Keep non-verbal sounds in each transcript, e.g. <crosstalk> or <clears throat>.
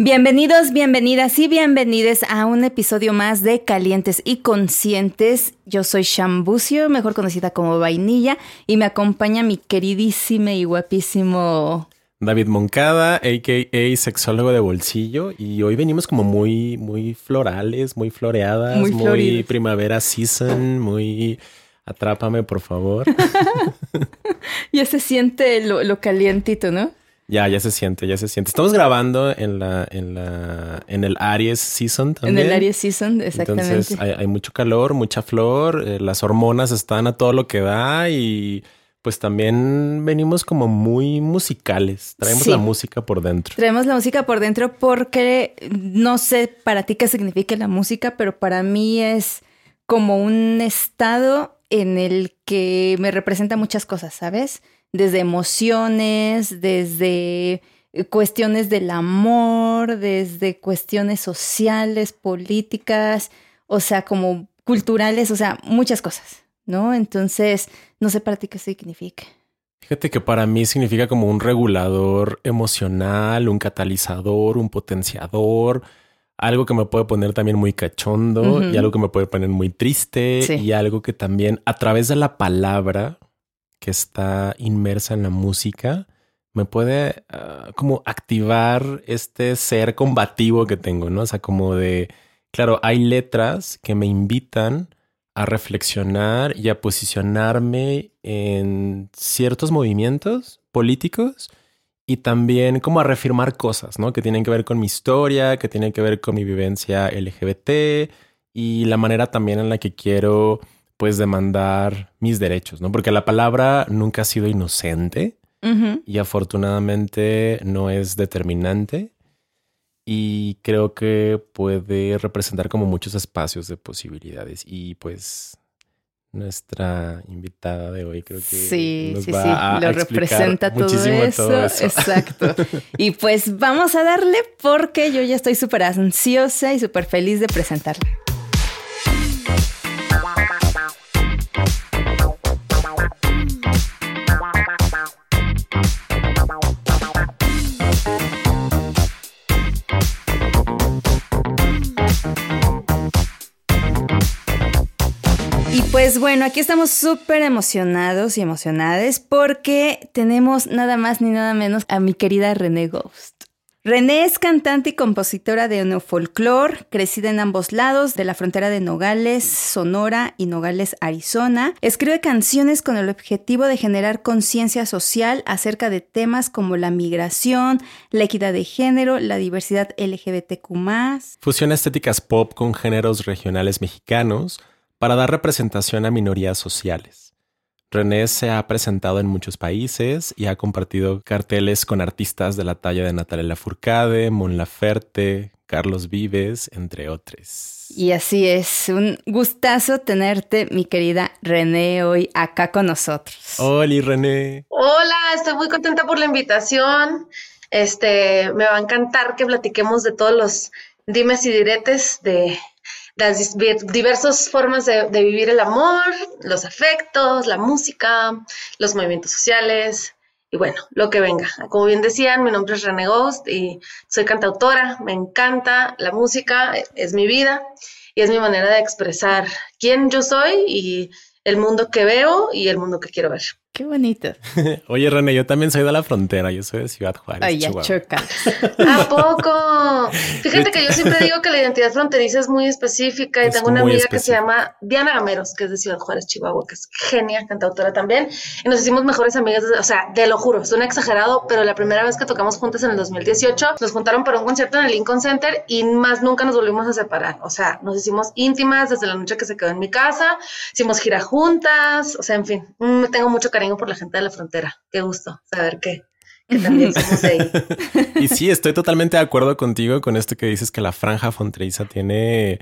Bienvenidos, bienvenidas y bienvenides a un episodio más de Calientes y Conscientes. Yo soy Shambucio, mejor conocida como Vainilla, y me acompaña mi queridísimo y guapísimo David Moncada, a.k.a. sexólogo de bolsillo, y hoy venimos como muy, muy florales, muy floreadas, muy, primavera season, muy... Atrápame, por favor. <laughs> ya se siente lo, lo calientito, ¿no? Ya, ya se siente, ya se siente. Estamos grabando en la, en la, en el Aries Season también. En el Aries Season, exactamente. Entonces hay, mucho calor, mucha flor, eh, las hormonas están a todo lo que da y pues también venimos como muy musicales. Traemos la música por dentro. Traemos la música por dentro porque no sé para ti qué significa la música, pero para mí es como un estado en el que me representa muchas cosas, ¿sabes? Desde emociones, desde eh, cuestiones del amor, desde cuestiones sociales, políticas, o sea, como culturales, o sea, muchas cosas, ¿no? Entonces, no sé para ti qué significa. Fíjate que para mí significa como un regulador emocional, un catalizador, un potenciador, algo que me puede poner también muy cachondo y algo que me puede poner muy triste y algo que también a través de la palabra que está inmersa en la música me puede ah, como activar este ser combativo que tengo, ¿no? O sea, como de, claro, hay letras que me invitan a reflexionar y a posicionarme en ciertos movimientos políticos y también como a reafirmar cosas, ¿no? Que tienen que ver con mi historia, que tienen que ver con mi vivencia LGBT y la manera también en la que quiero pues demandar mis derechos, ¿no? Porque la palabra nunca ha sido inocente y afortunadamente no es determinante y creo que puede representar como muchos espacios de posibilidades y pues nuestra invitada de hoy creo que sí, nos sí, va sí, a lo representa todo eso. todo eso. Exacto. <laughs> y pues vamos a darle porque yo ya estoy súper ansiosa y súper feliz de presentarla. Pues bueno, aquí estamos súper emocionados y emocionadas porque tenemos nada más ni nada menos a mi querida René Ghost. René es cantante y compositora de neofolclor, crecida en ambos lados de la frontera de Nogales, Sonora y Nogales, Arizona. Escribe canciones con el objetivo de generar conciencia social acerca de temas como la migración, la equidad de género, la diversidad LGBTQ. Fusiona estéticas pop con géneros regionales mexicanos para dar representación a minorías sociales. René se ha presentado en muchos países y ha compartido carteles con artistas de la talla de Natalia Lafourcade, Mon Laferte, Carlos Vives, entre otros. Y así es, un gustazo tenerte, mi querida René, hoy acá con nosotros. Hola, René. Hola, estoy muy contenta por la invitación. Este, me va a encantar que platiquemos de todos los dimes y diretes de las diversas formas de, vivir el amor, los afectos, la música, los movimientos sociales y bueno, lo que venga. Como bien decían, mi nombre es René Ghost y soy cantautora, me encanta la música, es mi vida y es mi manera de expresar quién yo soy y el mundo que veo y el mundo que quiero ver. Qué bonito. <laughs> Oye, René, yo también soy de la frontera, yo soy de Ciudad Juárez. Ay, ya choca. <laughs> ¿A poco? Fíjate que yo siempre digo que la identidad fronteriza es muy específica y tengo una amiga que se llama Diana Gameros, que es de Ciudad Juárez, Chihuahua, que es genia, cantautora también. Y nos hicimos mejores amigas, o sea, de lo juro, suena exagerado, pero la primera vez que tocamos juntas en el 2018, nos juntaron para un concierto en el Lincoln Center y más nunca nos volvimos a separar. O sea, nos hicimos íntimas desde la noche que se quedó en mi casa, hicimos gira juntas, o sea, en fin, mm, tengo mucho cariño por la gente de la frontera. Qué gusto saber que, también <laughs> somos de ahí. y sí, estoy totalmente de acuerdo contigo con esto que dices que la franja fronteriza tiene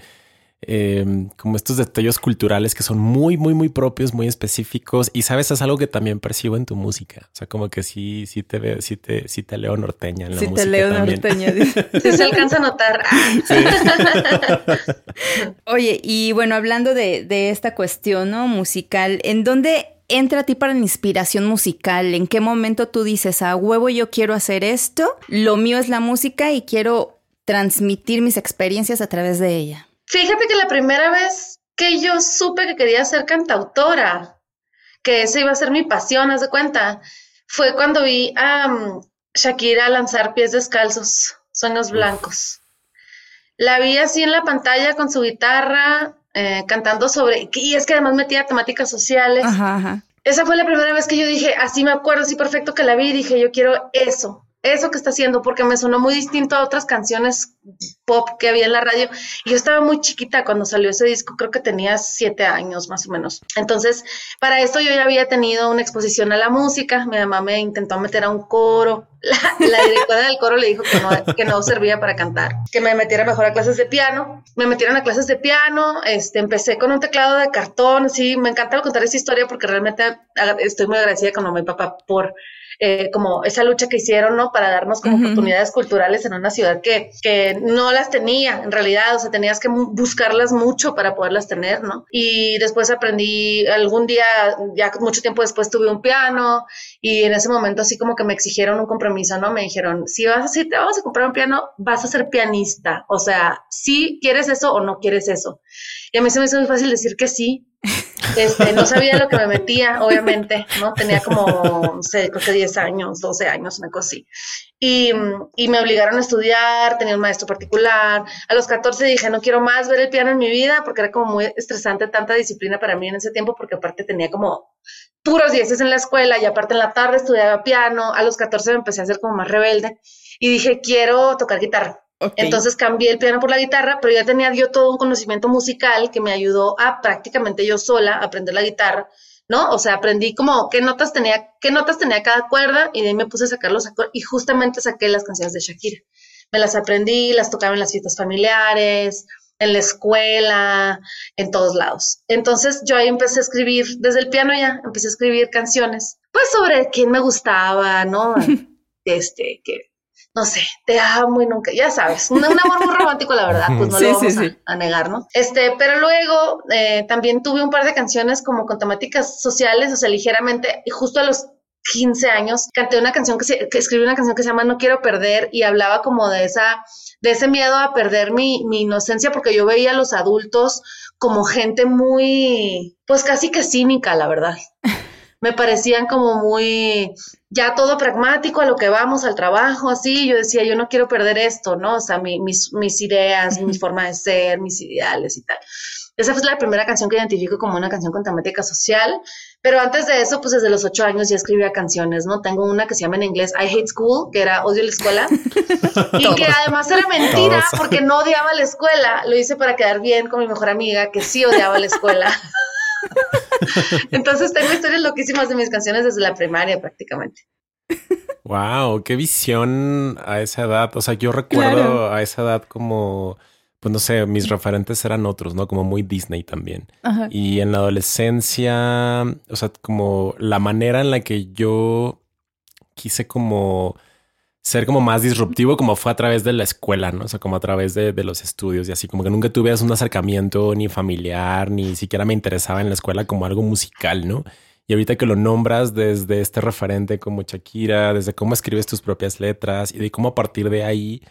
em, como estos detalles culturales que son muy, muy, muy propios, muy específicos. Y sabes, es algo que también percibo en tu música. O sea, como que sí, sí te veo, sí te, sí te leo norteña en la sí música. Sí te leo norteña. <laughs> sí se alcanza a notar. <laughs> Oye, y bueno, hablando de, de esta cuestión ¿no? musical, ¿en dónde entra a ti para la inspiración musical? ¿En qué momento tú dices, a huevo yo quiero hacer esto? Lo mío es la música y quiero transmitir mis experiencias a través de ella. Fíjate que la primera vez que yo supe que quería ser cantautora, que esa iba a ser mi pasión, haz de cuenta, fue cuando vi a mm, Shakira lanzar pies descalzos, sueños blancos. La vi así en la pantalla con su guitarra, eh, cantando sobre, y es que además metía temáticas sociales. Esa fue la primera vez que yo dije, así me acuerdo, así perfecto que la vi, dije, yo quiero eso eso que está haciendo, porque me sonó muy distinto a otras canciones pop que había en la radio. Y yo estaba muy chiquita cuando salió ese disco, creo que tenía siete años más o menos. Entonces, para esto yo ya había tenido una exposición a la música. Mi mamá me intentó meter a un coro. <laughs> La, directora del coro le dijo que no, que no servía para cantar, que me metiera mejor a clases de piano. Me metieron a clases de piano. Este, empecé con un teclado de cartón. Sí, me encanta contar esa historia porque realmente estoy muy agradecida con mi papá por eh, como esa lucha que hicieron, ¿no? Para darnos como oportunidades culturales en una ciudad que, que no las tenía en realidad, o sea, tenías que buscarlas mucho para poderlas tener, ¿no? Y después aprendí, algún día, ya mucho tiempo después tuve un piano y en ese momento así como que me exigieron un compromiso, ¿no? Me dijeron, si vas, si te vamos a comprar un piano, vas a ser pianista, o sea, si quieres eso o no quieres eso. Y a mí se me hizo muy fácil decir que sí, este, no sabía lo que me metía, obviamente, ¿no? Tenía como, no sé, creo que 10 años, 12 años, una cosa así. Y, y, me obligaron a estudiar, tenía un maestro particular. A los 14 dije, no quiero más ver el piano en mi vida, porque era como muy estresante tanta disciplina para mí en ese tiempo, porque aparte tenía como puros dieces en la escuela y aparte en la tarde estudiaba piano. A los 14 me empecé a hacer como más rebelde y dije, quiero tocar guitarra. Entonces cambié el piano por la guitarra, pero ya tenía yo todo un conocimiento musical que me ayudó a prácticamente yo sola aprender la guitarra, ¿no? O sea, aprendí como qué notas tenía, qué notas tenía cada cuerda y de ahí me puse a sacar los acordes y justamente saqué las canciones de Shakira. Me las aprendí, las tocaba en las fiestas familiares, en la escuela, en todos lados. Entonces yo ahí empecé a escribir, desde el piano ya, empecé a escribir canciones, pues sobre quién me gustaba, ¿no? <laughs> este, que no sé, te amo y nunca, ya sabes, un, amor muy romántico, la verdad, pues no lo vamos a, negar, ¿no? Este, pero luego eh, también tuve un par de canciones como con temáticas sociales, o sea, ligeramente, y justo a los 15 años canté una canción que, se, que escribí una canción que se llama No quiero perder y hablaba como de esa, de ese miedo a perder mi, mi inocencia porque yo veía a los adultos como gente muy, pues casi que cínica, la verdad. Me parecían como muy, ya todo pragmático a lo que vamos al trabajo, así, yo decía, yo no quiero perder esto, ¿no? O sea, mis, mis ideas, mi forma de ser, mis ideales y tal. Esa fue la primera canción que identifico como una canción con temática social, pero antes de eso, pues desde los ocho años ya escribía canciones, ¿no? Tengo una que se llama en inglés I Hate School, que era Odio la escuela, <laughs> y que además era mentira porque no odiaba la escuela, lo hice para quedar bien con mi mejor amiga, que sí odiaba la escuela. <laughs> <laughs> Entonces tengo historias loquísimas de mis canciones desde la primaria prácticamente. Wow, qué visión a esa edad. O sea, yo recuerdo a esa edad como, pues no sé, mis referentes eran otros, ¿no? Como muy Disney también. Y en la adolescencia, o sea, como la manera en la que yo quise como ser como más disruptivo como fue a través de la escuela, ¿no? O sea, como a través de, los estudios y así, como que nunca tuve un acercamiento ni familiar, ni siquiera me interesaba en la escuela como algo musical, ¿no? Y ahorita que lo nombras desde este referente como Shakira, desde cómo escribes tus propias letras y de cómo a partir de ahí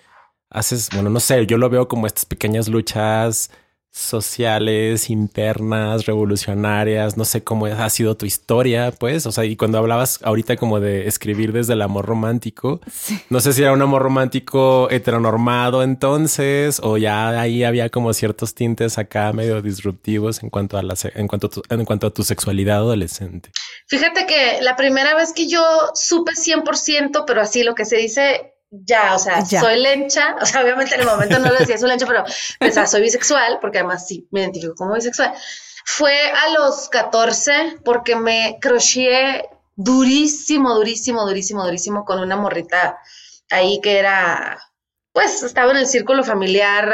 haces, bueno, no sé, yo lo veo como estas pequeñas luchas sociales, internas, revolucionarias, no sé cómo ha sido tu historia, pues, o sea, y cuando hablabas ahorita como de escribir desde el amor romántico, no sé si era un amor romántico heteronormado entonces, o ya ahí había como ciertos tintes acá medio disruptivos en cuanto a la, en cuanto a tu, en cuanto a tu sexualidad adolescente. Fíjate que la primera vez que yo supe 100%, pero así lo que se dice ya, o sea, soy lencha, <laughs> o sea, obviamente en el momento no lo decía soy lencha, pero pensaba, soy bisexual, porque además sí, me identifico como bisexual. Fue a los 14 porque me crocheé durísimo, durísimo, durísimo, durísimo con una morrita ahí que era, pues estaba en el círculo familiar,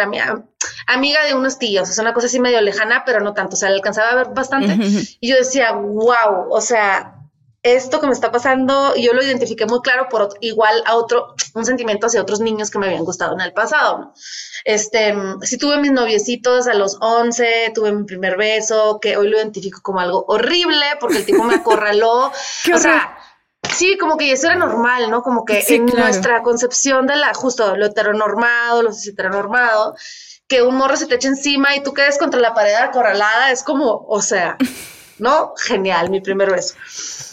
amiga de unos tíos, es una cosa así medio lejana, pero no tanto, o sea, le alcanzaba a ver bastante. Y yo decía, wow, o sea, esto que me está pasando, yo lo identifiqué muy claro por igual a otro, un sentimiento hacia otros niños que me habían gustado en el pasado, ¿no? Este, sí tuve mis noviecitos a los 11, tuve mi primer beso, que hoy lo identifico como algo horrible porque el tipo me acorraló. <laughs> o sea, Sí, como que eso era normal, ¿no? Como que en nuestra concepción de la, justo lo heteronormado, lo heteronormado, que un morro se te eche encima y tú quedes contra la pared acorralada, es como, o sea, <laughs> ¿no? Genial, mi primer beso.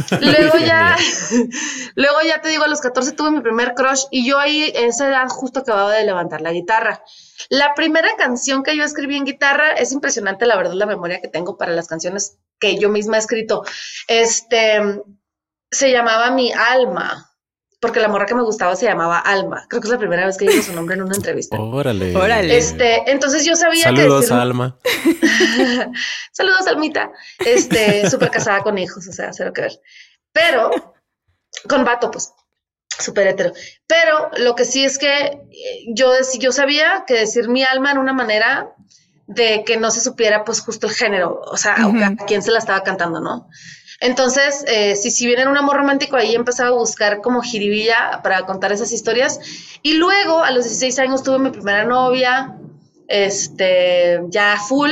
<laughs> Luego ya, <laughs> luego ya te digo, a los 14 tuve mi primer crush y yo ahí, en esa edad, justo acababa de levantar la guitarra. La primera canción que yo escribí en guitarra, es impresionante la verdad la memoria que tengo para las canciones que yo misma he escrito. Este, se llamaba Mi Alma porque la morra que me gustaba se llamaba Alma. Creo que es la primera vez que digo su nombre en una entrevista. Órale. Órale. Este, entonces yo sabía Saludos, que. Saludos, Alma. <laughs> Saludos, Almita. Este, <laughs> súper casada con hijos, o sea, cero que ver. Pero, con vato, pues, súper hetero. Pero lo que sí es que eh, yo, yo sabía que decir mi alma en una manera de que no se supiera, pues, justo el género, o sea, a quién se la estaba cantando, ¿no? Entonces, eh, si, si bien un amor romántico, ahí empezaba a buscar como jiribilla para contar esas historias. Y luego, a los 16 años, tuve mi primera novia, este, ya full,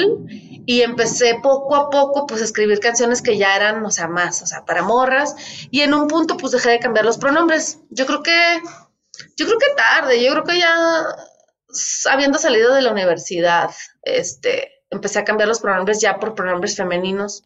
y empecé poco a poco, pues, a escribir canciones que ya eran, o sea, más, o sea, para morras. Y en un punto, pues, dejé de cambiar los pronombres. Yo creo que, yo creo que tarde, yo creo que ya habiendo salido de la universidad, este, empecé a cambiar los pronombres ya por pronombres femeninos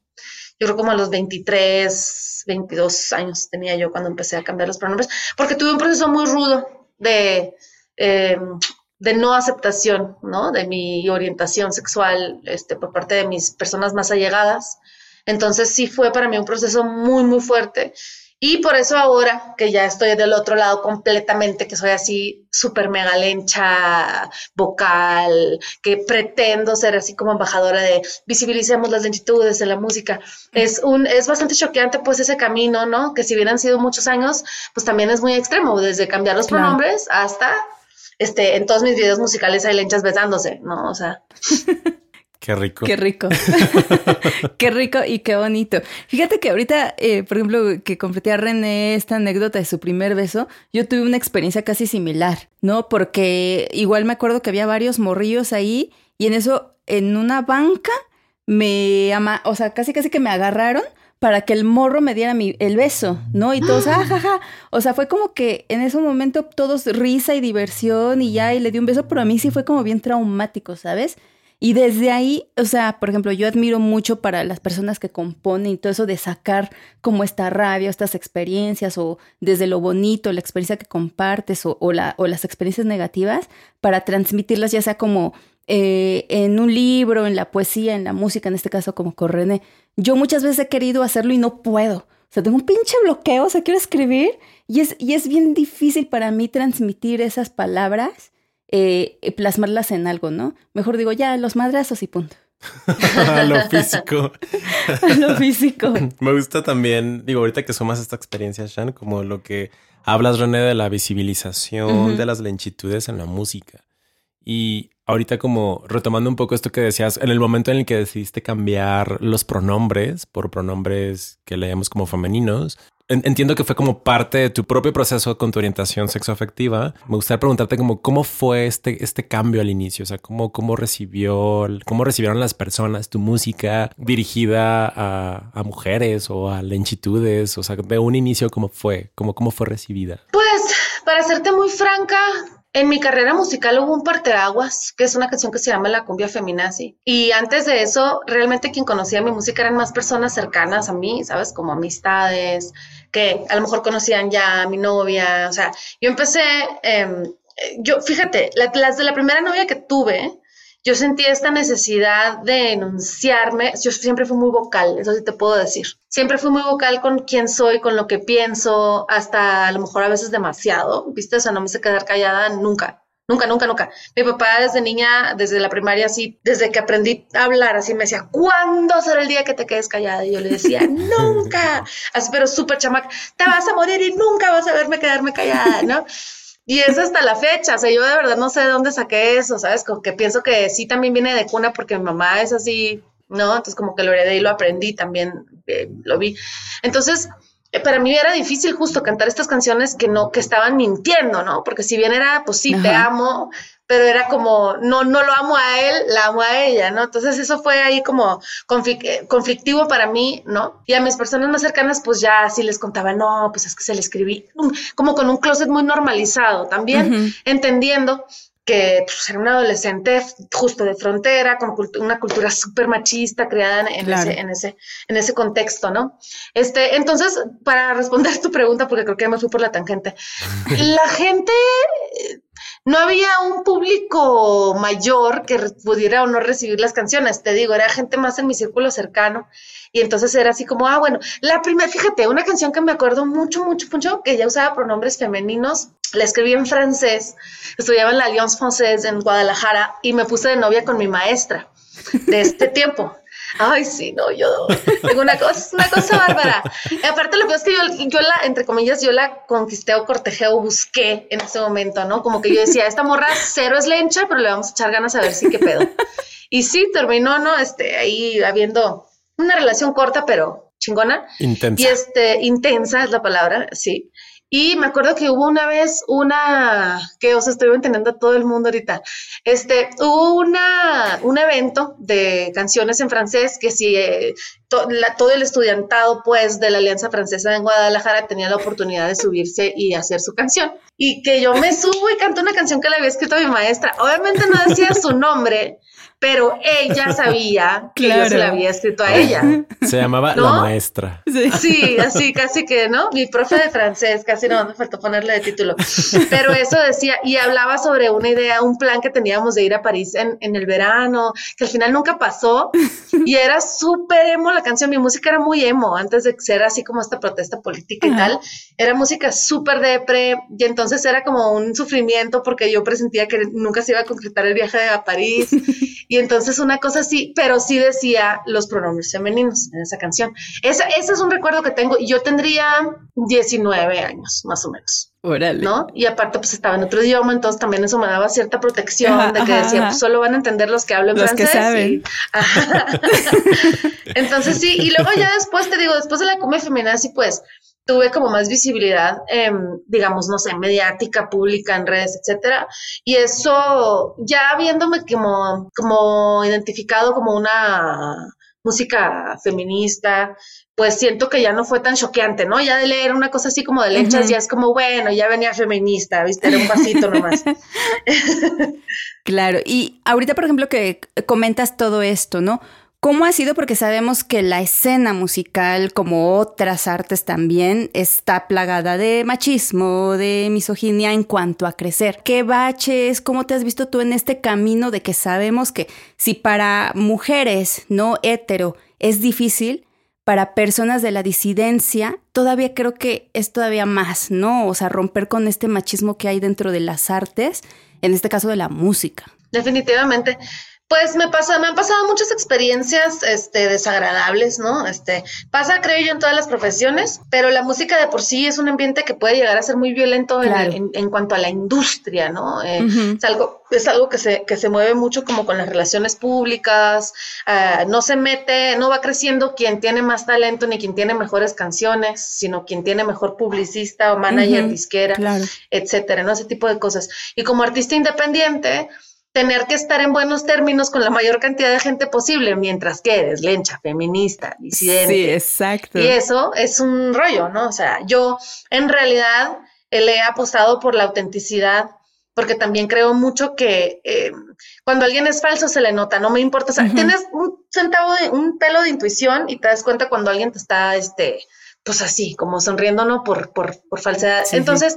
yo creo como a los 23, 22 años tenía yo cuando empecé a cambiar los pronombres, porque tuve un proceso muy rudo de, em, de no aceptación, ¿no? De mi orientación sexual este, por parte de mis personas más allegadas. Entonces sí fue para mí un proceso muy, muy fuerte. Y por eso ahora que ya estoy del otro lado completamente, que soy así súper mega lencha, vocal, que pretendo ser así como embajadora de visibilicemos las lentitudes de la música, es, un, es bastante choqueante pues ese camino, ¿no? Que si bien han sido muchos años, pues también es muy extremo, desde cambiar los pronombres hasta, este, en todos mis videos musicales hay lenchas besándose, ¿no? O sea... <laughs> Qué rico. Qué rico. <laughs> qué rico y qué bonito. Fíjate que ahorita, eh, por ejemplo, que completé a René esta anécdota de su primer beso, yo tuve una experiencia casi similar, ¿no? Porque igual me acuerdo que había varios morrillos ahí y en eso, en una banca, me ama, o sea, casi casi que me agarraron para que el morro me diera mi, el beso, ¿no? Y todos, ah, ja, O sea, fue como que en ese momento todos risa y diversión y ya, y le di un beso, pero a mí sí fue como bien traumático, ¿sabes? Y desde ahí, o sea, por ejemplo, yo admiro mucho para las personas que componen y todo eso de sacar como esta rabia, estas experiencias o desde lo bonito, la experiencia que compartes o, o, la, o las experiencias negativas para transmitirlas ya sea como eh, en un libro, en la poesía, en la música, en este caso como Correne. Yo muchas veces he querido hacerlo y no puedo. O sea, tengo un pinche bloqueo, o sea, quiero escribir y es, y es bien difícil para mí transmitir esas palabras eh, plasmarlas en algo, ¿no? Mejor digo, ya, los madrazos y punto. a <laughs> lo físico. a <laughs> lo físico. <laughs> Me gusta también, digo, ahorita que sumas esta experiencia, Shan, como lo que hablas, René, de la visibilización de las lentitudes en la música. Y ahorita como retomando un poco esto que decías, en el momento en el que decidiste cambiar los pronombres por pronombres que leemos como femeninos, entiendo que fue como parte de tu propio proceso con tu orientación sexoafectiva. Me gustaría preguntarte como cómo fue este, este cambio al inicio, o sea, cómo, cómo recibió, cómo recibieron las personas tu música dirigida a, mujeres o a lenchitudes, o sea, de un inicio cómo fue, cómo, cómo fue recibida. Pues, para serte muy franca, en mi carrera musical hubo un parteaguas, que es una canción que se llama La cumbia feminazi. Y antes de eso, realmente quien conocía mi música eran más personas cercanas a mí, ¿sabes? Como amistades, que a lo mejor conocían ya a mi novia. O sea, yo empecé, em, yo, fíjate, las de la primera novia que tuve, yo sentí esta necesidad de enunciarme. Yo siempre fui muy vocal, eso sí te puedo decir. Siempre fui muy vocal con quién soy, con lo que pienso, hasta a lo mejor a veces demasiado, ¿viste? O sea, no me sé quedar callada nunca. Nunca, nunca, nunca. Mi papá desde niña, desde la primaria, así, desde que aprendí a hablar, así me decía, ¿cuándo será el día que te quedes callada? Y yo le decía, <laughs> nunca. Así, pero súper chamaca, te vas a morir y nunca vas a verme quedarme callada, ¿no? Y es hasta la fecha, o sea, yo de verdad no sé de dónde saqué eso, ¿sabes? Como que pienso que sí también viene de cuna porque mi mamá es así, ¿no? Entonces como que lo heredé y lo aprendí también, eh, lo vi. Entonces, eh, para mí era difícil justo cantar estas canciones que no, que estaban mintiendo, ¿no? Porque si bien era, pues sí, te amo, pero era como, no, no lo amo a él, la amo a ella, ¿no? Entonces eso fue ahí como eh, conflictivo para mí, ¿no? Y a mis personas más cercanas, pues ya así les contaba, no, pues es que se le escribí, como con un closet muy normalizado también, entendiendo que pues, era una adolescente justo de frontera, con una cultura súper machista creada en, ese, en, ese, en ese contexto, ¿no? Este, entonces, para responder tu pregunta, porque creo que me fui por la tangente, <laughs> la gente no había un público mayor que pudiera o no recibir las canciones, te digo, era gente más en mi círculo cercano. Y entonces era así como, ah, bueno, la primera, fíjate, una canción que me acuerdo mucho, mucho, mucho, que ya usaba pronombres femeninos, la escribí en francés, estudiaba en la Alliance Française en Guadalajara y me puse de novia con mi maestra de este <laughs> tiempo. Ay, sí, no, yo tengo una cosa, una cosa bárbara. Y aparte, lo que es que yo, yo la, entre comillas, yo la conquisté o cortejeo, busqué en ese momento, ¿no? Como que yo decía, esta morra cero es lencha, pero le vamos a echar ganas a ver si qué pedo. Y sí, terminó, ¿no? Este, ahí habiendo una relación corta, pero chingona. Intensa. Y este, intensa es la palabra, sí. Y me acuerdo que hubo una vez una, que os estoy entendiendo a todo el mundo ahorita, este, hubo una, un evento de canciones en francés que si eh, todo el estudiantado pues de la Alianza Francesa en Guadalajara tenía la oportunidad de subirse y hacer su canción. Y que yo me subo y canto una canción que le había escrito a mi maestra. Obviamente no decía su nombre, pero ella <laughs> sabía que yo se la había escrito a ella. Se llamaba la maestra. Sí. así casi que, ¿no? Mi profe de francés, casi no me faltó ponerle de título. Pero eso decía, y hablaba sobre una idea, un plan que teníamos de ir a París en, en el verano, que al final nunca pasó. Y era súper emo la canción, mi música era muy emo, antes de ser así como esta protesta política y tal. Era música súper depre, y entonces era como un sufrimiento porque yo presentía que nunca se iba a concretar el viaje a París. Y entonces una cosa así, pero sí decía los pronombres femeninos en esa canción. Ese, ese es un recuerdo que tengo. Yo tendría 19 años, más o menos. Órale. ¿No? Y aparte, pues estaba en otro idioma, entonces también eso me daba cierta protección de que decía, pues solo van a entender los que hablan los francés. Que saben. <laughs> entonces sí, y luego ya después te digo, después de la comedia femenina, sí, pues tuve como más visibilidad, digamos, no sé, mediática, pública, en redes, etcétera. Y eso, ya viéndome como, como identificado como una música feminista, pues siento que ya no fue tan choqueante, ¿no? Ya de leer una cosa así como de lechas, ya es como, bueno, ya venía feminista, ¿viste? Era un pasito nomás. <laughs> <laughs> claro, y ahorita, por ejemplo, que comentas todo esto, ¿no? ¿Cómo ha sido? Porque sabemos que la escena musical, como otras artes también, está plagada de machismo, de misoginia en cuanto a crecer. ¿Qué baches? ¿Cómo te has visto tú en este camino de que sabemos que si para mujeres no hetero es difícil, para personas de la disidencia, todavía creo que es todavía más, ¿no? O sea, romper con este machismo que hay dentro de las artes, en este caso de la música. Definitivamente. Pues me pasa, me han pasado muchas experiencias este, desagradables, ¿no? Este, pasa, creo yo, en todas las profesiones, pero la música de por sí es un ambiente que puede llegar a ser muy violento en, en, cuanto a la industria, ¿no? Eh, es algo, es algo que se, que se mueve mucho como con las relaciones públicas, uh, no se mete, no va creciendo quien tiene más talento ni quien tiene mejores canciones, sino quien tiene mejor publicista o manager disquera, etcétera, ¿no? Ese tipo de cosas. Y como artista independiente, tener que estar en buenos términos con la mayor cantidad de gente posible, mientras que eres lencha, feminista, disidente. Sí, exacto. Y eso es un rollo, ¿no? O sea, yo en realidad le he apostado por la autenticidad, porque también creo mucho que eh, cuando alguien es falso se le nota, no me importa. O sea, tienes un centavo de un pelo de intuición y te das cuenta cuando alguien te está, este, pues así, como sonriendo, ¿no? Por, por, por falsedad. Entonces,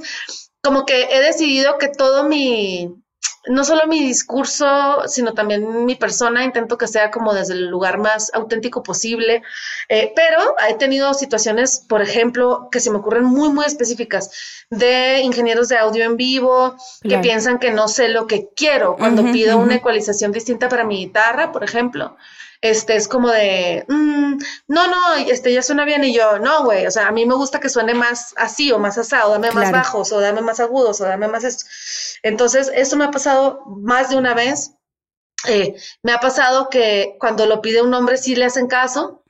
como que he decidido que todo mi, no solo mi discurso, sino también mi persona, intento que sea como desde el lugar más auténtico posible, eh, pero he tenido situaciones, por ejemplo, que se me ocurren muy, muy específicas, de ingenieros de audio en vivo, que piensan que no sé lo que quiero cuando pido una ecualización distinta para mi guitarra, por ejemplo este es como de, mm, no, no, este ya suena bien y yo, no, güey, o sea, a mí me gusta que suene más así o más asado, dame más bajos o dame más agudos o dame más esto. Entonces, eso me ha pasado más de una vez. Eh, me ha pasado que cuando lo pide un hombre sí le hacen caso.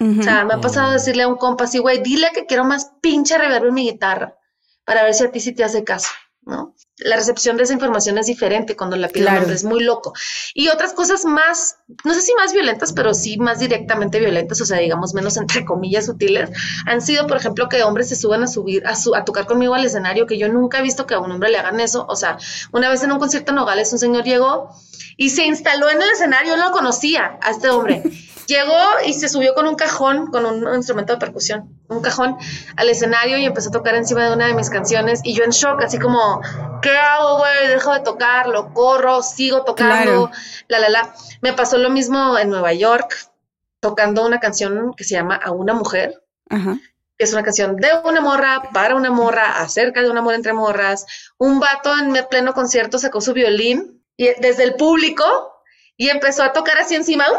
O sea, me ha pasado decirle a un compa así, güey, dile que quiero más pinche reverb en mi guitarra para ver si a ti sí te hace caso, ¿no? La recepción de esa información es diferente cuando la pide un hombre, es muy loco. Y otras cosas más, no sé si más violentas, pero sí más directamente violentas, o sea, digamos menos entre comillas sutiles, han sido, por ejemplo, que hombres se suban a subir, a, su, a tocar conmigo al escenario, que yo nunca he visto que a un hombre le hagan eso. O sea, una vez en un concierto en Nogales, un señor llegó y se instaló en el escenario, yo no lo conocía a este hombre. <laughs> Llegó y se subió con un cajón, con un instrumento de percusión, un cajón al escenario y empezó a tocar encima de una de mis canciones y yo en shock, así como, ¿qué hago, güey? Dejo de tocarlo, corro, sigo tocando, la, la, la. Me pasó lo mismo en Nueva York, tocando una canción que se llama A una mujer. que es una canción de una morra, para una morra, acerca de un amor entre morras. Un vato en pleno concierto sacó su violín y desde el público y empezó a tocar así encima. ¡Uy!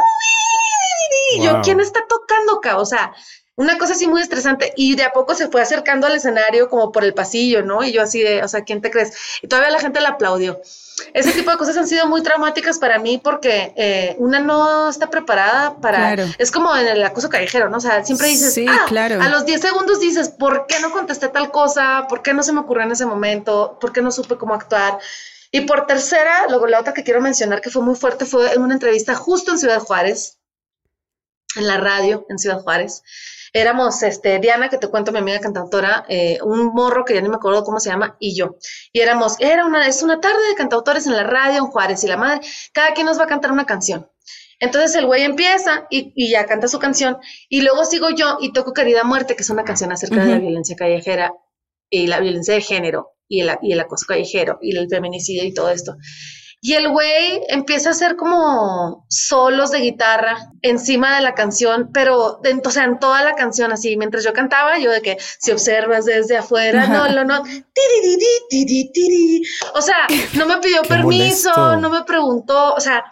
Yo, ¿quién está tocando acá? O sea, una cosa así muy estresante. Y de a poco se fue acercando al escenario como por el pasillo, ¿no? Y yo así de, o sea, ¿quién te crees? Y todavía la gente le aplaudió. Ese tipo de cosas han sido muy traumáticas para mí porque eh, una no está preparada para... Es como en el acoso callejero, ¿no? O sea, siempre dices, sí, ah, claro. a los 10 segundos dices, ¿por qué no contesté tal cosa? ¿Por qué no se me ocurrió en ese momento? ¿Por qué no supe cómo actuar? Y por tercera, luego la otra que quiero mencionar que fue muy fuerte fue en una entrevista justo en Ciudad Juárez, en la radio en Ciudad Juárez. Éramos, este, Diana, que te cuento, mi amiga cantautora, eh, un morro que ya ni me acuerdo cómo se llama, y yo. Y éramos, era una, es una tarde de cantautores en la radio en Juárez, y la madre, cada quien nos va a cantar una canción. Entonces el güey empieza y, ya canta su canción, y luego sigo yo y toco Querida Muerte, que es una canción acerca de la violencia callejera y la violencia de género y el, y el acoso callejero y el feminicidio y todo esto. Y el güey empieza a hacer como solos de guitarra encima de la canción, pero en, o sea, en toda la canción, así, mientras yo cantaba, yo de que si observas desde afuera, no, no, no, o sea, no me pidió permiso, no me preguntó, o sea,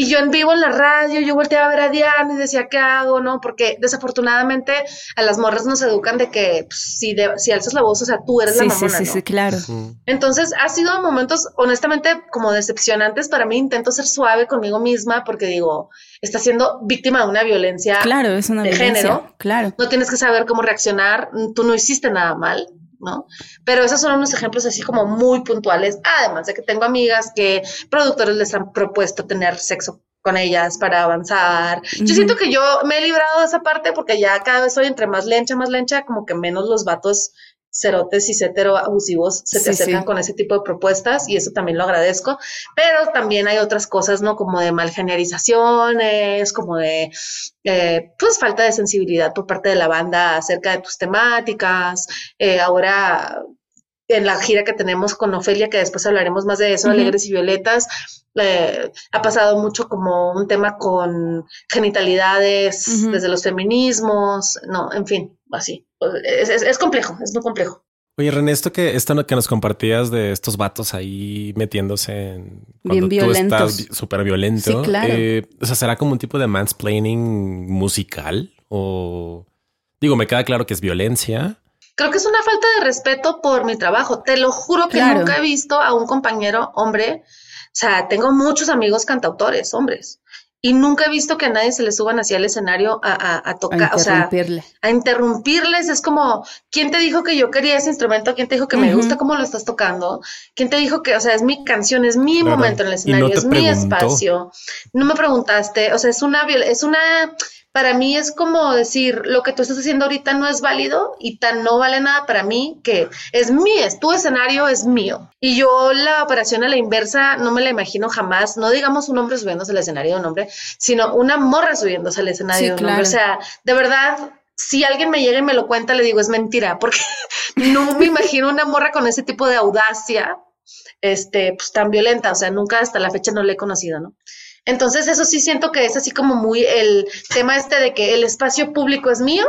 y yo en vivo en la radio, yo volteaba a ver a Diana y decía, ¿qué hago? ¿No? Porque desafortunadamente a las morras nos educan de que pues, si, si alzas la voz, o sea, tú eres la mamona, Sí, sí, sí, claro. Entonces, ha sido momentos, honestamente, como decepcionantes para mí. Intento ser suave conmigo misma porque digo, está siendo víctima de una violencia claro, es una de género. Claro. No tienes que saber cómo reaccionar. Tú no hiciste nada mal. ¿No? Pero esos son unos ejemplos así como muy puntuales, además de que tengo amigas que productores les han propuesto tener sexo con ellas para avanzar. Yo siento que yo me he librado de esa parte porque ya cada vez soy entre más lencha, más lencha, como que menos los vatos cerotes y cetero abusivos se te acercan con ese tipo de propuestas y eso también lo agradezco, pero también hay otras cosas, ¿no? Como de malgeniarizaciones, como de, eh, pues, falta de sensibilidad por parte de la banda acerca de tus temáticas. Eh, ahora, en la gira que tenemos con Ofelia, que después hablaremos más de eso, Alegres y Violetas, eh, ha pasado mucho como un tema con genitalidades desde los feminismos, no, en fin, así. Es, complejo, es muy complejo. Oye, René, esto que, esto que nos compartías de estos vatos ahí metiéndose en cuando Bien tú estás súper violento. Eh, o sea, ¿será como un tipo de mansplaining musical? O digo, me queda claro que es violencia. Creo que es una falta de respeto por mi trabajo. Te lo juro que nunca he visto a un compañero hombre. O sea, tengo muchos amigos cantautores, hombres y nunca he visto que a nadie se le suban hacia el escenario a, tocar, o sea, a interrumpirles. Es como, ¿quién te dijo que yo quería ese instrumento? ¿Quién te dijo que me gusta cómo lo estás tocando? ¿Quién te dijo que, o sea, es mi canción, es mi momento en el escenario, es mi espacio? No me preguntaste, o sea, es una, es una para mí es como decir, lo que tú estás haciendo ahorita no es válido y tan no vale nada para mí que es mío, es tu escenario, es mío. Y yo la operación a la inversa no me la imagino jamás, no digamos un hombre subiéndose al escenario de un hombre, sino una morra subiéndose al escenario de un hombre. O sea, de verdad, si alguien me llega y me lo cuenta, le digo, es mentira, porque <laughs> no me imagino una morra con ese tipo de audacia, este, pues tan violenta, o sea, nunca hasta la fecha no la he conocido, ¿no? Entonces eso sí siento que es así como muy el tema este de que el espacio público es mío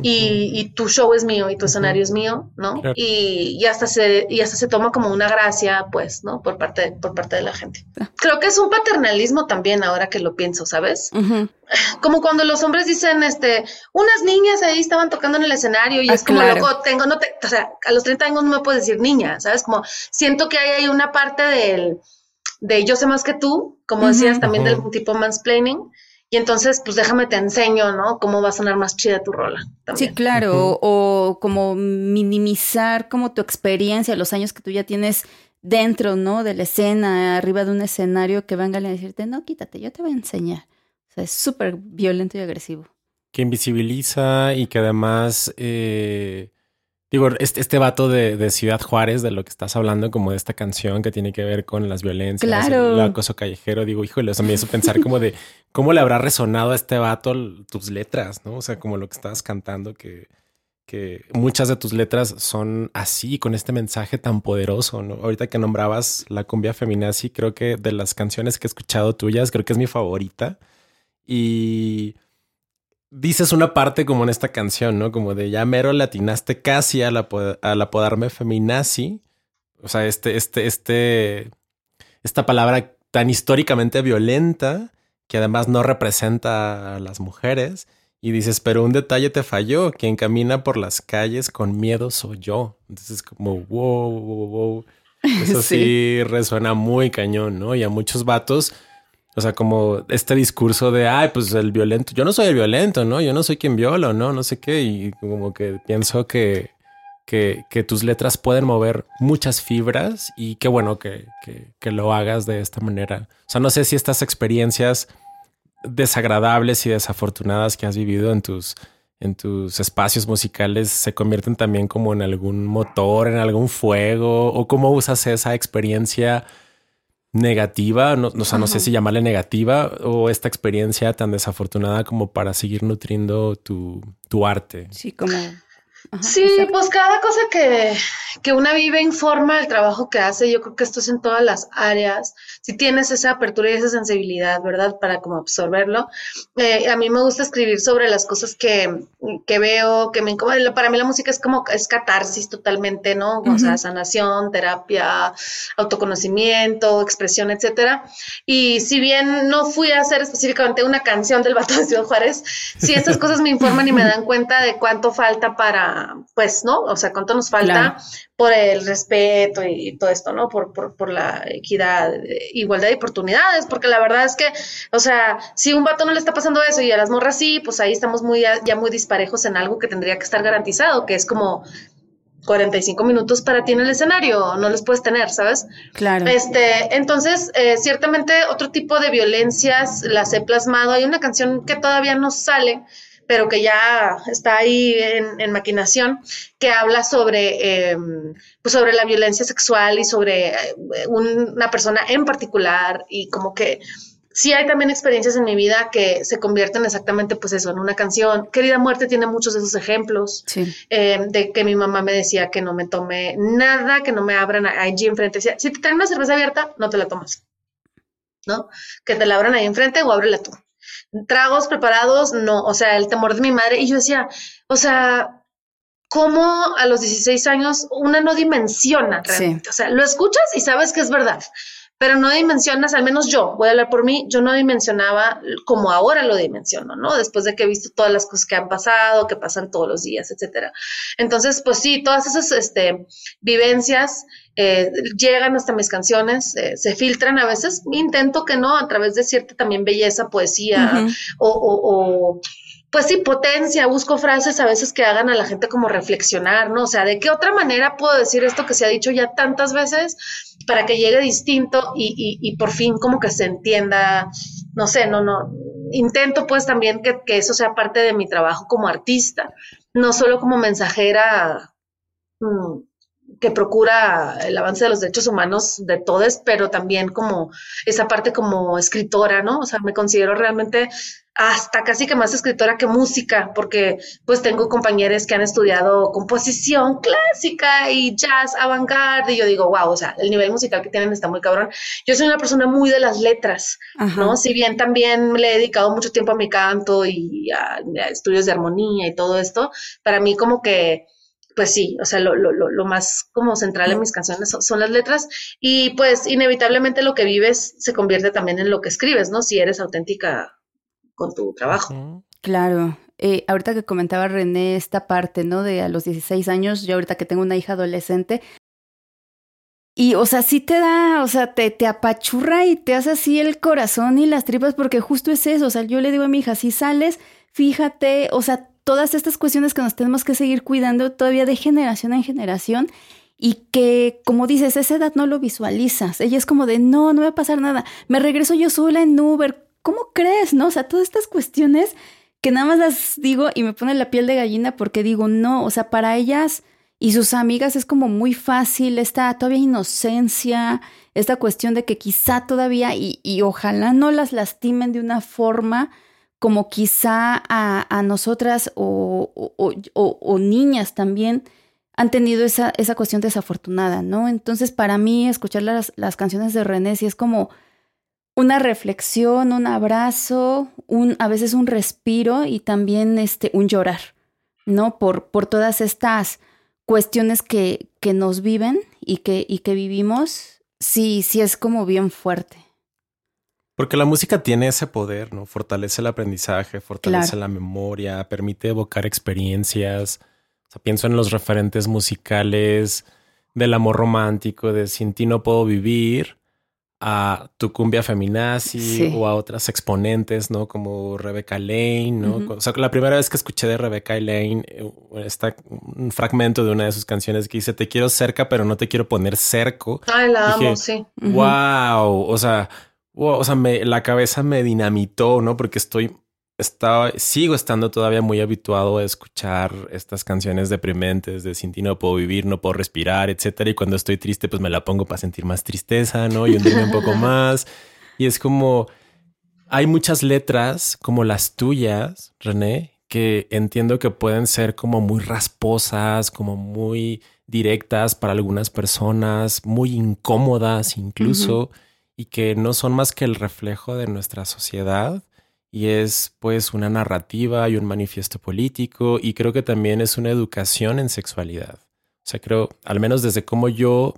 y, tu show es mío y tu escenario es mío, ¿no? Y, hasta se, y hasta se toma como una gracia, pues, ¿no? Por parte, por parte de la gente. Ah. Creo que es un paternalismo también ahora que lo pienso, ¿sabes? Como cuando los hombres dicen, este, unas niñas ahí estaban tocando en el escenario y ah, es como, loco, tengo, no te, o sea, a los 30 años no me puedes decir niña, ¿sabes? Como siento que hay ahí una parte del de yo sé más que tú, como decías también del tipo mansplaining, y entonces, pues déjame te enseño, ¿no? Cómo va a sonar más chida tu rola. Sí, claro, o, como minimizar como tu experiencia, los años que tú ya tienes dentro, ¿no? De la escena, arriba de un escenario, que vengan a decirte, no, quítate, yo te voy a enseñar. O sea, es súper violento y agresivo. Que invisibiliza y que además... Eh Digo, este, este vato de, Ciudad Juárez, de lo que estás hablando, como de esta canción que tiene que ver con las violencias, el acoso callejero, digo, híjole, eso me hizo pensar como de cómo le habrá resonado a este vato tus letras, ¿no? O sea, como lo que estabas cantando, que, que muchas de tus letras son así, con este mensaje tan poderoso, ¿no? Ahorita que nombrabas la cumbia feminazi, creo que de las canciones que he escuchado tuyas, creo que es mi favorita. Y dices una parte como en esta canción, ¿no? Como de ya mero latinaste casi al, apodarme feminazi. O sea, este, este, este, esta palabra tan históricamente violenta que además no representa a las mujeres. Y dices, pero un detalle te falló. Quien camina por las calles con miedo soy yo. Entonces, como, wow, wow, wow. <laughs> Eso sí. sí resuena muy cañón, ¿no? Y a muchos vatos o sea, como este discurso de, ay, pues el violento, yo no soy el violento, ¿no? Yo no soy quien viola, ¿no? No sé qué. Y como que pienso que, que, tus letras pueden mover muchas fibras y qué bueno que, que, que, lo hagas de esta manera. O sea, no sé si estas experiencias desagradables y desafortunadas que has vivido en tus, en tus espacios musicales se convierten también como en algún motor, en algún fuego, o cómo usas esa experiencia negativa, no, o sea, no sé si llamarle negativa o esta experiencia tan desafortunada como para seguir nutriendo tu, tu arte. Sí, como sí, pues cada cosa que, que, una vive informa el trabajo que hace. Yo creo que esto es en todas las áreas. Si tienes esa apertura y esa sensibilidad, ¿verdad? Para como absorberlo. Eh, a mí me gusta escribir sobre las cosas que, que veo, que me incomodan. Para mí la música es como, es catarsis totalmente, ¿no? O sea, sanación, terapia, autoconocimiento, expresión, etcétera. Y si bien no fui a hacer específicamente una canción del Bato de Ciudad Juárez, sí estas cosas me informan y me dan cuenta de cuánto falta para pues, ¿no? O sea, cuánto nos falta por el respeto y, todo esto, ¿no? Por, por, por, la equidad, igualdad de oportunidades, porque la verdad es que, o sea, si un vato no le está pasando eso y a las morras sí, pues ahí estamos muy, ya muy disparejos en algo que tendría que estar garantizado, que es como 45 minutos para ti en el escenario, no los puedes tener, ¿sabes? Claro. Este, entonces, eh, ciertamente otro tipo de violencias las he plasmado. Hay una canción que todavía no sale, pero que ya está ahí en, maquinación, que habla sobre, em, pues sobre la violencia sexual y sobre eh, una persona en particular y como que sí hay también experiencias en mi vida que se convierten exactamente pues eso, en una canción. Querida Muerte tiene muchos de esos ejemplos em, de que mi mamá me decía que no me tome nada, que no me abran allí enfrente. Si te traen una cerveza abierta, no te la tomas. ¿No? Que te la abran ahí enfrente o ábrela tú tragos preparados, no, o sea, el temor de mi madre. Y yo decía, o sea, ¿cómo a los 16 años una no dimensiona realmente? O sea, lo escuchas y sabes que es verdad, pero no dimensionas, al menos yo, voy a hablar por mí, yo no dimensionaba como ahora lo dimensiono, ¿no? Después de que he visto todas las cosas que han pasado, que pasan todos los días, etcétera. Entonces, pues sí, todas esas este, vivencias eh, llegan hasta mis canciones, eh, se filtran a veces, intento que no, a través de cierta también belleza, poesía o, pues sí, potencia, busco frases a veces que hagan a la gente como reflexionar, ¿no? O sea, ¿de qué otra manera puedo decir esto que se ha dicho ya tantas veces para que llegue distinto y, y, por fin como que se entienda, no sé, no, no, intento pues también que, que eso sea parte de mi trabajo como artista, no solo como mensajera. Mm, que procura el avance de los derechos humanos de todos, pero también como esa parte como escritora, ¿no? O sea, me considero realmente hasta casi que más escritora que música, porque pues tengo compañeros que han estudiado composición clásica y jazz avant-garde, y yo digo, wow, o sea, el nivel musical que tienen está muy cabrón. Yo soy una persona muy de las letras, ¿no? Si bien también le he dedicado mucho tiempo a mi canto y a estudios de armonía y todo esto, para mí como que pues sí, o sea, lo, lo, lo, más como central en mis canciones son, las letras y pues inevitablemente lo que vives se convierte también en lo que escribes, ¿no? Si eres auténtica con tu trabajo. Claro. Eh, ahorita que comentaba René esta parte, ¿no? De a los 16 años, yo ahorita que tengo una hija adolescente, Y, o sea, sí te da, o sea, te, te apachurra y te hace así el corazón y las tripas, porque justo es eso. O sea, yo le digo a mi hija, si sales, fíjate, o sea, todas estas cuestiones que nos tenemos que seguir cuidando todavía de generación en generación y que, como dices, esa edad no lo visualizas. Ella es como de, no, no va a pasar nada. Me regreso yo sola en Uber. ¿Cómo crees? No, o sea, todas estas cuestiones que nada más las digo y me pone la piel de gallina porque digo, no, o sea, para ellas y sus amigas es como muy fácil esta todavía inocencia, esta cuestión de que quizá todavía y, y ojalá no las lastimen de una forma como quizá a, a nosotras o, o, niñas también han tenido esa, esa cuestión desafortunada, ¿no? Entonces, para mí, escuchar las, las canciones de René sí es como una reflexión, un abrazo, un, a veces un respiro y también este, un llorar, ¿no? Por, por todas estas cuestiones que, que nos viven y que, y que vivimos, sí, sí es como bien fuerte. Porque la música tiene ese poder, ¿no? Fortalece el aprendizaje, fortalece la memoria, permite evocar experiencias pienso en los referentes musicales del amor romántico, de Sin ti no puedo vivir, a tu cumbia feminazi o a otras exponentes, ¿no? Como Rebecca Lane, ¿no? O sea, la primera vez que escuché de Rebecca Lane eh, está un fragmento de una de sus canciones que dice, te quiero cerca, pero no te quiero poner cerco. Ay, la amo, sí. Wow, o sea, o sea, me, la cabeza me dinamitó, ¿no? Porque estoy estaba, sigo estando todavía muy habituado a escuchar estas canciones deprimentes de Sin ti no puedo vivir, no puedo respirar, etcétera. Y cuando estoy triste, pues me la pongo para sentir más tristeza, ¿no? Y hundirme un poco más. Y es como, hay muchas letras como las tuyas, René, que entiendo que pueden ser como muy rasposas, como muy directas para algunas personas, muy incómodas incluso, y que no son más que el reflejo de nuestra sociedad y es pues una narrativa y un manifiesto político y creo que también es una educación en sexualidad. O sea, creo, al menos desde cómo yo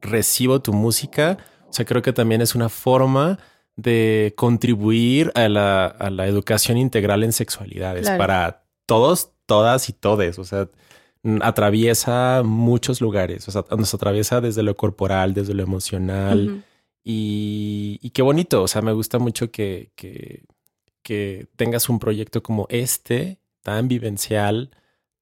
recibo tu música, o sea, creo que también es una forma de contribuir a la, a la educación integral en sexualidades para todos, todas y todes. O sea, atraviesa muchos lugares, o sea, nos atraviesa desde lo corporal, desde lo emocional. Y, qué bonito, o sea, me gusta mucho que, que, que tengas un proyecto como este, tan vivencial,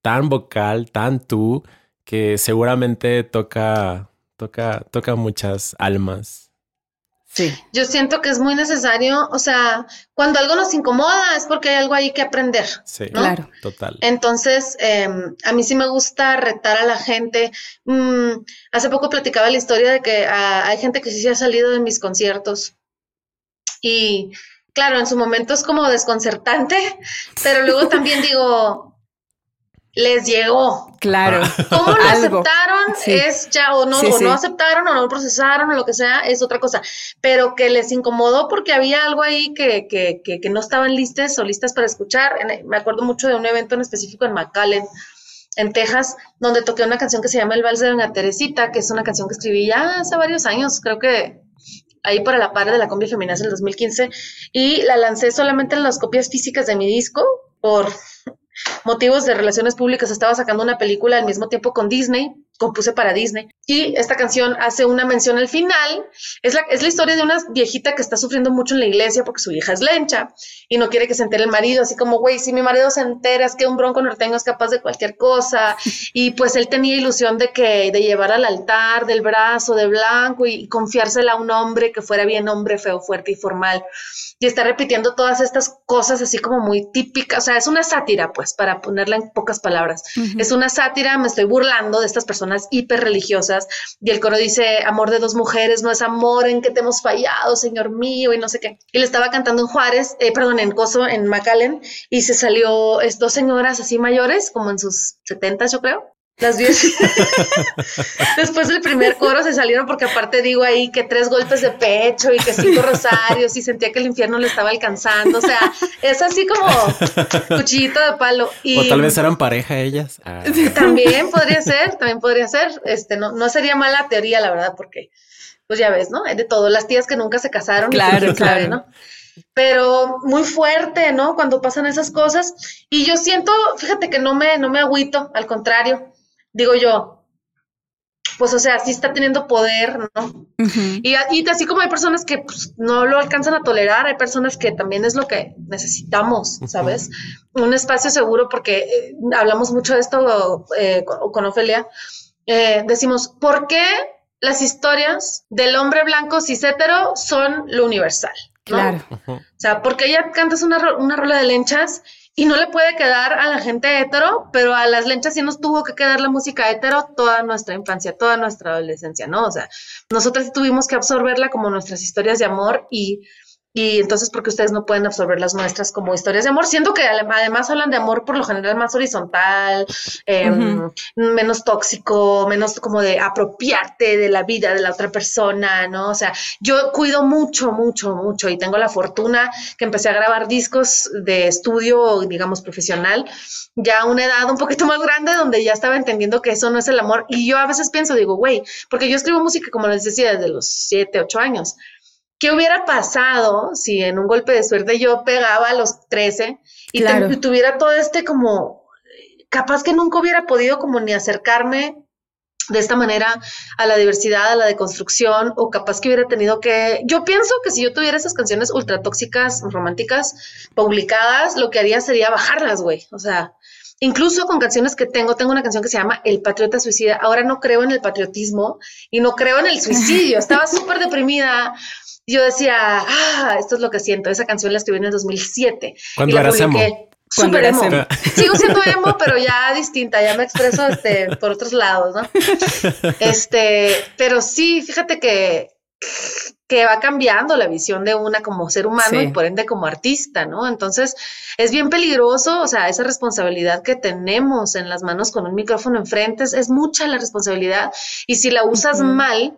tan vocal, tan tú, que seguramente toca, toca, toca muchas almas. Sí. Yo siento que es muy necesario, o sea, cuando algo nos incomoda es porque hay algo ahí que aprender. Sí, claro. Total. Entonces, em, a mí sí me gusta retar a la gente. Mm, hace poco platicaba la historia de que ah, hay gente que sí se ha salido de mis conciertos y claro, en su momento es como desconcertante, pero luego también digo, les llegó. Claro. <laughs> ¿Cómo lo aceptaron? Es ya, o no, o no aceptaron, o no procesaron, o lo que sea, es otra cosa. Pero que les incomodó porque había algo ahí que, que, que, que no estaban listas o listas para escuchar. me acuerdo mucho de un evento en específico en McAllen, en Texas, donde toqué una canción que se llama El Vals de Doña Teresita, que es una canción que escribí ya hace varios años, creo que ahí para la par de la combi feminaz en el 2015 y la lancé solamente en las copias físicas de mi disco por motivos de relaciones públicas. Estaba sacando una película al mismo tiempo con Disney compuse para Disney. Y esta canción hace una mención al final. Es la, es la historia de una viejita que está sufriendo mucho en la iglesia porque su hija es lencha y no quiere que se entere el marido. Así como, güey, si mi marido se entera, es que un bronco norteño es capaz de cualquier cosa. <laughs> Y pues él tenía ilusión de que, de llevar al altar del brazo de blanco y, confiársela a un hombre que fuera bien hombre, feo, fuerte y formal. Y está repitiendo todas estas cosas así como muy típicas. O sea, es una sátira, pues, para ponerla en pocas palabras. Es una sátira, me estoy burlando de estas personas hiper religiosas y el coro dice, amor de dos mujeres no es amor en que te hemos fallado, Señor mío, y no sé qué. Y le estaba cantando en Juárez, eh, perdón, en Coso, en McAllen, y se salió es, dos señoras así mayores, como en sus setentas, yo creo, las diez. <laughs> Después del primer coro se salieron porque aparte digo ahí que tres golpes de pecho y que cinco <laughs> rosarios y sentía que el infierno le estaba alcanzando. O sea, es así como cuchillito de palo. Y o tal vez eran pareja ellas. Ah. También podría ser, también podría ser. Este, no, no sería mala teoría, la verdad, porque pues ya ves, ¿no? De todo, las tías que nunca se casaron. Claro, claro. ¿no? pero muy fuerte, ¿no? Cuando pasan esas cosas. Y yo siento, fíjate que no me, no me agüito, al contrario, digo yo, pues, o sea, sí está teniendo poder, ¿no? y, y, así como hay personas que pues, no lo alcanzan a tolerar, hay personas que también es lo que necesitamos, ¿sabes? Un espacio seguro, porque eh, hablamos mucho de esto eh, con, Ofelia. Eh, decimos, ¿por qué las historias del hombre blanco cis hetero son lo universal? Claro. O sea, porque ella cantas una, una rola de lenchas y no le puede quedar a la gente hetero, pero a las lenchas sí nos tuvo que quedar la música hetero toda nuestra infancia, toda nuestra adolescencia, ¿no? O sea, nosotros tuvimos que absorberla como nuestras historias de amor y y entonces, porque ustedes no pueden absorber las nuestras como historias de amor, siendo que además hablan de amor por lo general más horizontal, em, menos tóxico, menos como de apropiarte de la vida de la otra persona, ¿no? O sea, yo cuido mucho, mucho, mucho y tengo la fortuna que empecé a grabar discos de estudio, digamos, profesional, ya a una edad un poquito más grande donde ya estaba entendiendo que eso no es el amor. Y yo a veces pienso, digo, güey, porque yo escribo música, como les decía, desde los siete, ocho años. ¿Qué hubiera pasado si en un golpe de suerte yo pegaba a los 13 y, tuviera todo este como, capaz que nunca hubiera podido como ni acercarme de esta manera a la diversidad, a la deconstrucción, o capaz que hubiera tenido que, yo pienso que si yo tuviera esas canciones ultra tóxicas, románticas, publicadas, lo que haría sería bajarlas, güey. O sea, incluso con canciones que tengo, tengo una canción que se llama El Patriota Suicida. Ahora no creo en el patriotismo y no creo en el suicidio. <laughs> Estaba súper deprimida yo decía, ah, esto es lo que siento. Esa canción la escribí en el 2007. Cuando eras emo. Súper emo. Sigo siendo emo, pero ya distinta, ya me expreso este, por otros lados, ¿no? Este, pero sí, fíjate que, que va cambiando la visión de una como ser humano y por ende como artista, ¿no? Entonces es bien peligroso, o sea, esa responsabilidad que tenemos en las manos con un micrófono enfrente es, mucha la responsabilidad y si la usas mal,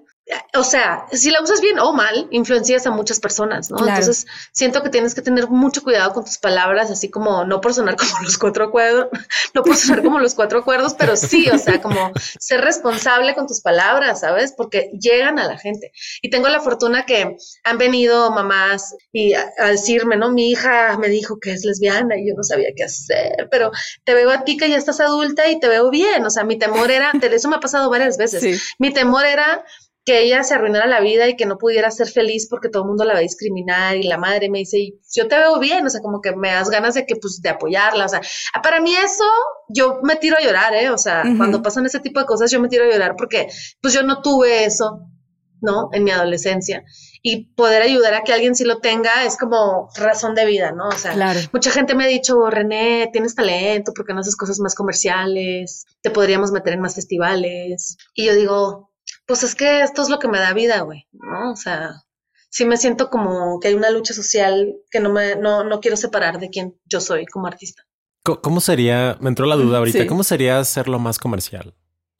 o sea, si la usas bien o mal, influencias a muchas personas, ¿no? Entonces, siento que tienes que tener mucho cuidado con tus palabras, así como no por sonar como los cuatro acuerdos, <laughs> no por sonar como los cuatro acuerdos, pero sí, o sea, como ser responsable con tus palabras, ¿sabes? Porque llegan a la gente. Y tengo la fortuna que han venido mamás y a, decirme, ¿no? Mi hija me dijo que es lesbiana y yo no sabía qué hacer, pero te veo a ti que ya estás adulta y te veo bien, o sea, mi temor era, eso me ha pasado varias veces, mi temor era que ella se arruinara la vida y que no pudiera ser feliz porque todo el mundo la va a discriminar y la madre me dice, yo te veo bien, o sea, como que me das ganas de que, pues, de apoyarla, o sea, para mí eso, yo me tiro a llorar, ¿eh? O sea, cuando pasan ese tipo de cosas, yo me tiro a llorar porque, pues, yo no tuve eso, ¿no? En mi adolescencia. Y poder ayudar a que alguien sí lo tenga es como razón de vida, ¿no? O sea, mucha gente me ha dicho, René, tienes talento, porque no haces cosas más comerciales? Te podríamos meter en más festivales. Y yo digo, pues es que esto es lo que me da vida, güey, ¿no? O sea, sí me siento como que hay una lucha social que no me, no, no quiero separar de quién yo soy como artista. ¿Cómo sería, me entró la duda ahorita, cómo sería hacerlo más comercial?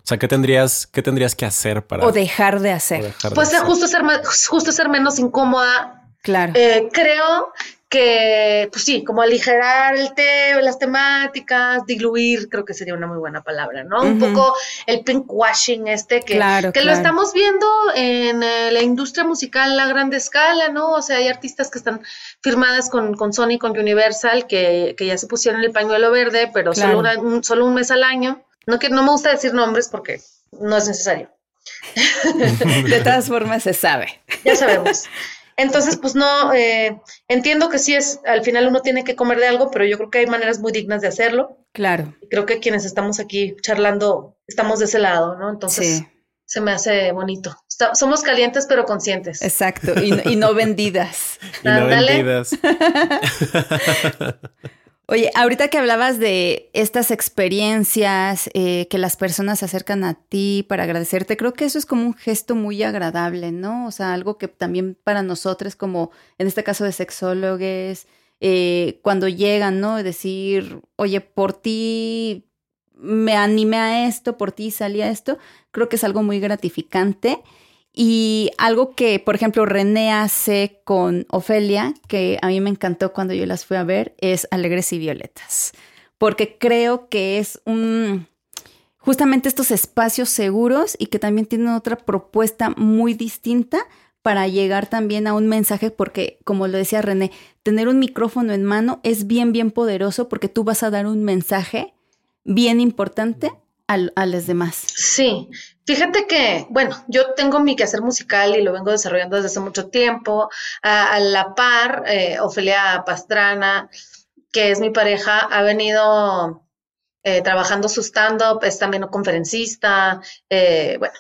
O sea, ¿qué tendrías, qué tendrías que hacer para... O dejar de hacer. pues justo ser, justo ser menos incómoda. Claro. Eh, creo que, pues sí, como aligerar el tema, las temáticas, diluir, creo que sería una muy buena palabra, ¿no? Un poco el pinkwashing este que, que lo estamos viendo en eh, la industria musical a grande escala, ¿no? O sea, hay artistas que están firmadas con, con Sony, con Universal, que, que ya se pusieron el pañuelo verde, pero solo, un, solo un mes al año. No, que, no me gusta decir nombres porque no es necesario. <laughs> De todas formas se sabe. Ya sabemos. Entonces, pues no, eh, entiendo que sí es, al final uno tiene que comer de algo, pero yo creo que hay maneras muy dignas de hacerlo. Claro. creo que quienes estamos aquí charlando estamos de ese lado, ¿no? Entonces, se me hace bonito. somos calientes pero conscientes. Exacto, y, no vendidas. y no vendidas. <laughs> <laughs> Oye, ahorita que hablabas de estas experiencias, eh, que las personas se acercan a ti para agradecerte, creo que eso es como un gesto muy agradable, ¿no? O sea, algo que también para nosotros, como en este caso de sexólogos, eh, cuando llegan, ¿no? Decir, oye, por ti me animé a esto, por ti salí a esto, creo que es algo muy gratificante. Y algo que, por ejemplo, René hace con Ofelia, que a mí me encantó cuando yo las fui a ver, es Alegres y Violetas. Porque creo que es un justamente estos espacios seguros y que también tienen otra propuesta muy distinta para llegar también a un mensaje, porque como lo decía René, tener un micrófono en mano es bien, bien poderoso porque tú vas a dar un mensaje bien importante a, a los demás. Sí, fíjate que, bueno, yo tengo mi quehacer musical y lo vengo desarrollando desde hace mucho tiempo. A, la par, eh, Ofelia Pastrana, que es mi pareja, ha venido eh, trabajando su stand-up, es también un conferencista, eh, bueno.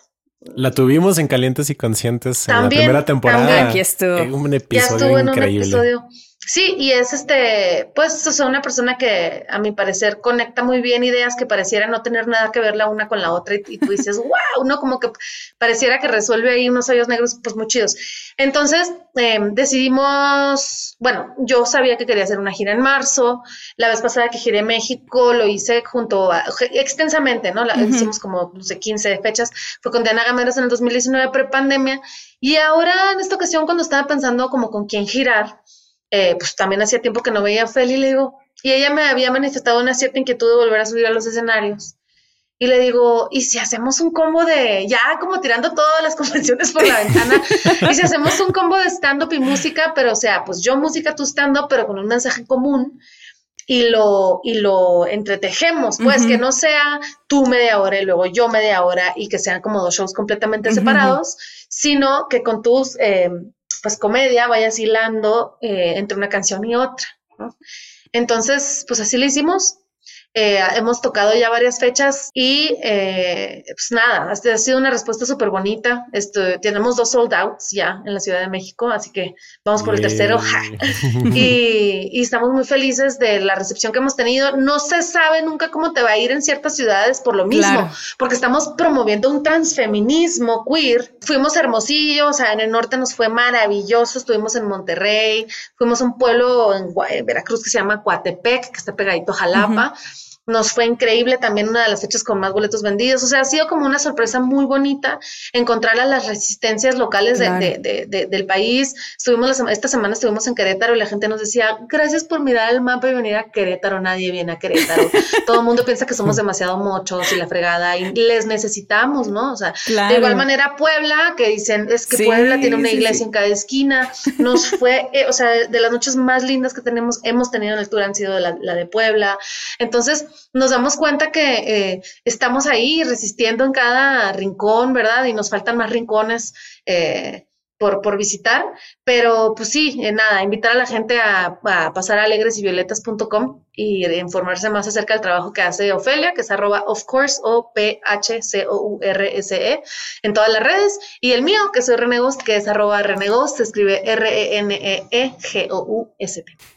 La tuvimos en Calientes y Conscientes en la primera temporada. Aquí estuvo. Un episodio increíble. Sí, y es este, pues, o sea, una persona que a mi parecer conecta muy bien ideas que pareciera no tener nada que ver la una con la otra y, tú dices, <laughs> wow, ¿no? Como que pareciera que resuelve ahí unos hoyos negros, pues muy chidos. Entonces, em, decidimos, bueno, yo sabía que quería hacer una gira en marzo, la vez pasada que giré México lo hice junto a, extensamente, ¿no? La, Hicimos como, no sé, 15 fechas, fue con Diana Gameros en el 2019 pre-pandemia, y ahora en esta ocasión cuando estaba pensando como con quién girar, eh, pues también hacía tiempo que no veía a Feli, le digo, y ella me había manifestado una cierta inquietud de volver a subir a los escenarios. Y le digo, ¿y si hacemos un combo de, ya como tirando todas las <laughs> convenciones por la ventana, y si hacemos un combo de stand-up y música, pero o sea, pues yo música, tú stand-up, pero con un mensaje común, y lo, y lo entretejemos, pues que no sea tú media hora y luego yo media hora y que sean como dos shows completamente separados, sino que con tus eh, pues comedia vayas hilando eh, entre una canción y otra. Entonces, pues así lo hicimos. Eh, hemos tocado ya varias fechas y eh, pues nada, ha sido una respuesta súper bonita. Esto, tenemos dos sold outs ya en la Ciudad de México, así que vamos por el tercero. <laughs> y, y, estamos muy felices de la recepción que hemos tenido. No se sabe nunca cómo te va a ir en ciertas ciudades por lo mismo, porque estamos promoviendo un transfeminismo queer. Fuimos hermosillos, o sea, en el norte nos fue maravilloso, estuvimos en Monterrey, fuimos a un pueblo en, Veracruz que se llama Coatepec, que está pegadito a Jalapa. Nos fue increíble también una de las fechas con más boletos vendidos. O sea, ha sido como una sorpresa muy bonita encontrar a las resistencias locales del país. Estuvimos esta semana estuvimos en Querétaro y la gente nos decía, gracias por mirar el mapa y venir a Querétaro. Nadie viene a Querétaro. <laughs> Todo el mundo piensa que somos demasiado mochos y la fregada y les necesitamos, ¿no? O sea, de igual manera Puebla, que dicen, es que Puebla tiene una iglesia en cada esquina. Nos <laughs> fue, eh, o sea, de las noches más lindas que tenemos, hemos tenido en el tour han sido la, la de Puebla. Entonces, nos damos cuenta que eh, estamos ahí resistiendo en cada rincón, ¿verdad? Y nos faltan más rincones eh, por, por, visitar, pero pues sí, eh, nada, invitar a la gente a, pasar a alegresyvioletas.com y informarse más acerca del trabajo que hace Ofelia, que es arroba of course o p h c o u r s e en todas las redes, y el mío, que soy Renegos, que es arroba Renegos, se escribe R-E-N-E-E-G-O-U-S-T.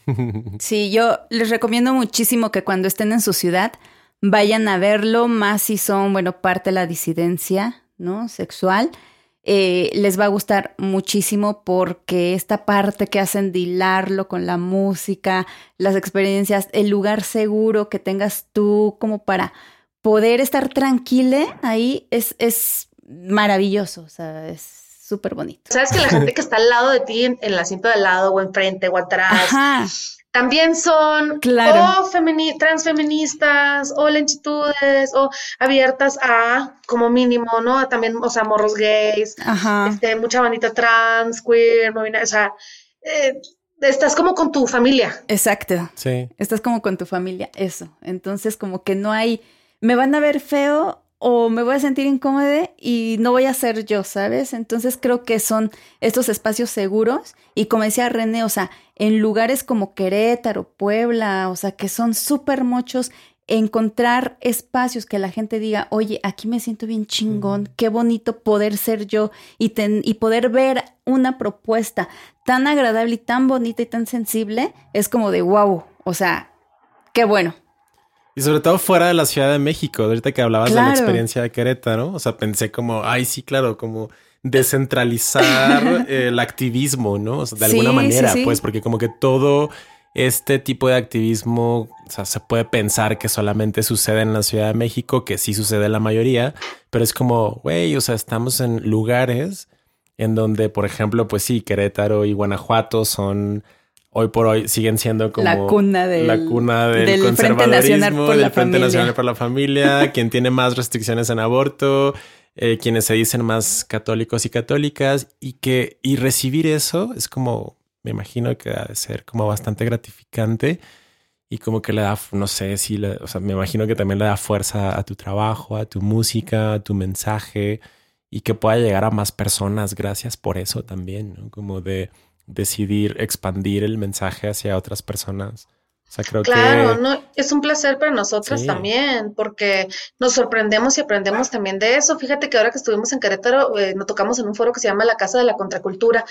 <laughs> Sí, yo les recomiendo muchísimo que cuando estén en su ciudad vayan a verlo, más si son, bueno, parte de la disidencia, ¿no? Sexual. Eh, les va a gustar muchísimo porque esta parte que hacen de hilarlo con la música, las experiencias, el lugar seguro que tengas tú como para poder estar tranquila ahí es, es maravilloso, o sea, es súper bonito. Sabes que la gente que está al lado de ti, en, el asiento de al lado o enfrente o atrás, también son claro. o transfeministas o lentitudes o abiertas a, como mínimo, ¿no? También, o sea, morros gays, Este, mucha bandita trans, queer, o sea, eh, estás como con tu familia. Exacto. Sí. Estás como con tu familia, eso. Entonces, como que no hay, me van a ver feo o me voy a sentir incómoda y no voy a ser yo, ¿sabes? Entonces creo que son estos espacios seguros y como decía René, o sea, en lugares como Querétaro, Puebla, o sea, que son súper muchos, encontrar espacios que la gente diga, oye, aquí me siento bien chingón, qué bonito poder ser yo y, y poder ver una propuesta tan agradable y tan bonita y tan sensible, es como de wow, o sea, qué bueno. Y sobre todo fuera de la Ciudad de México, ahorita que hablabas de la experiencia de Querétaro, o sea, pensé como, ay, sí, claro, como descentralizar <laughs> el activismo, ¿no? O sea, de alguna manera, pues, porque como que todo este tipo de activismo, o sea, se puede pensar que solamente sucede en la Ciudad de México, que sí sucede en la mayoría, pero es como, güey, o sea, estamos en lugares en donde, por ejemplo, pues sí, Querétaro y Guanajuato son hoy por hoy siguen siendo como la cuna del, la cuna del, Frente Nacional por la Frente Nacional por la Familia, <laughs> quien tiene más restricciones en aborto, eh, quienes se dicen más católicos y católicas y que y recibir eso es como me imagino que ha de ser como bastante gratificante y como que le da, no sé si, o sea, me imagino que también le da fuerza a tu trabajo, a tu música, a tu mensaje y que pueda llegar a más personas. Gracias por eso también, ¿no? Como de decidir expandir el mensaje hacia otras personas. O sea, creo claro, no, es un placer para nosotros también, porque nos sorprendemos y aprendemos también de eso. Fíjate que ahora que estuvimos en Querétaro, eh, nos tocamos en un foro que se llama La Casa de la Contracultura.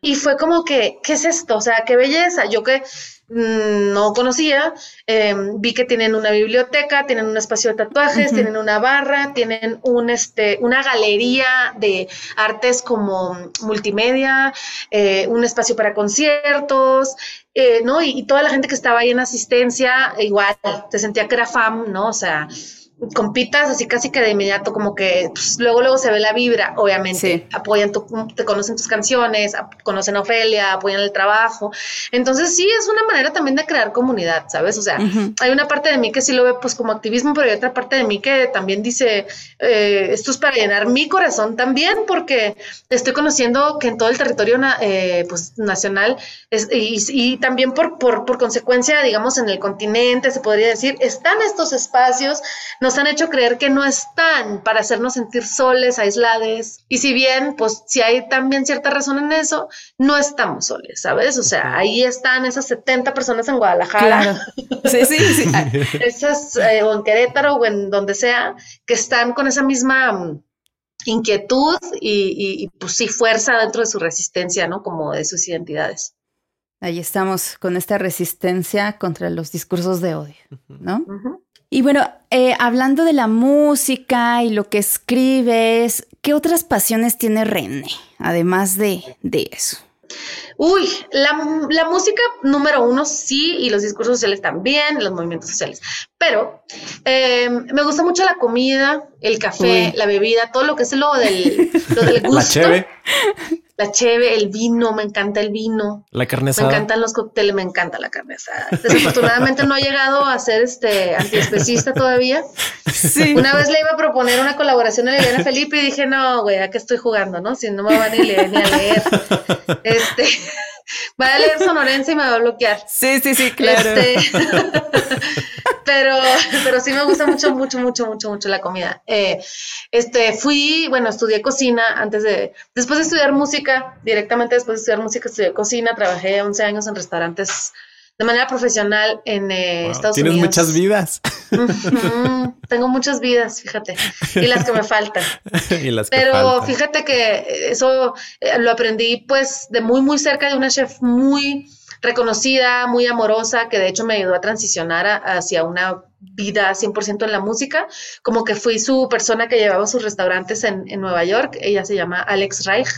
Y fue como que, ¿qué es esto? O sea, qué belleza. Yo que no conocía. Em, vi que tienen una biblioteca, tienen un espacio de tatuajes, tienen una barra, tienen un, este, una galería de artes como multimedia, eh, un espacio para conciertos, eh, ¿no? Y, y, toda la gente que estaba ahí en asistencia, igual, te sentía que era fam, ¿no? O sea, compitas así casi que de inmediato, como que pues, luego luego se ve la vibra, obviamente, apoyan tu, te conocen tus canciones, conocen a Ofelia, apoyan el trabajo. Entonces sí es una manera también de crear comunidad, ¿sabes? O sea, hay una parte de mí que sí lo ve pues como activismo, pero hay otra parte de mí que también dice, eh, esto es para llenar mi corazón también, porque estoy conociendo que en todo el territorio eh, pues, nacional y, y, también por, por, por consecuencia, digamos, en el continente, se podría decir, están estos espacios, nos han hecho creer que no están para hacernos sentir soles, aislados. Y si bien, pues si hay también cierta razón en eso, no estamos soles, ¿sabes? O sea, ahí están esas 70 personas en Guadalajara. Sí, sí, sí. <laughs> esas, eh, o en Querétaro o en donde sea, que están con esa misma mm, inquietud y, y, pues sí, fuerza dentro de su resistencia, ¿no? Como de sus identidades. Ahí estamos con esta resistencia contra los discursos de odio, ¿no? Y bueno, eh, hablando de la música y lo que escribes, ¿qué otras pasiones tiene René, además de, de eso? Uy, la, música número uno sí, y los discursos sociales también, los movimientos sociales. Pero eh, me gusta mucho la comida, el café, la bebida, todo lo que es lo del, lo del <laughs> gusto. La la cheve, el vino, me encanta el vino. La carne asada. Me encantan los cócteles, me encanta la carne asada. Desafortunadamente no he llegado a ser este antiespecista todavía. Sí. Una vez le iba a proponer una colaboración a Liliana Felipe y dije, no, güey, ¿a qué estoy jugando, no? Si no me van ni, leer, ni a leer. Este, <laughs> va a leer sonorense y me va a bloquear. Sí, sí, sí, claro. Este, <laughs> pero, pero sí me gusta mucho, mucho, mucho, mucho, mucho la comida. Eh, este, fui, bueno, estudié cocina antes de, después de estudiar música, directamente después de estudiar música, estudié cocina, trabajé 11 años en restaurantes de manera profesional en eh, Estados Unidos. Tienes muchas vidas. tengo muchas vidas, fíjate, y las que me faltan. <laughs> y las que Pero fíjate que eso eh, lo aprendí pues de muy, muy cerca de una chef muy reconocida, muy amorosa, que de hecho me ayudó a transicionar hacia una vida 100% en la música, como que fui su persona que llevaba sus restaurantes en, en Nueva York, ella se llama Alex Reich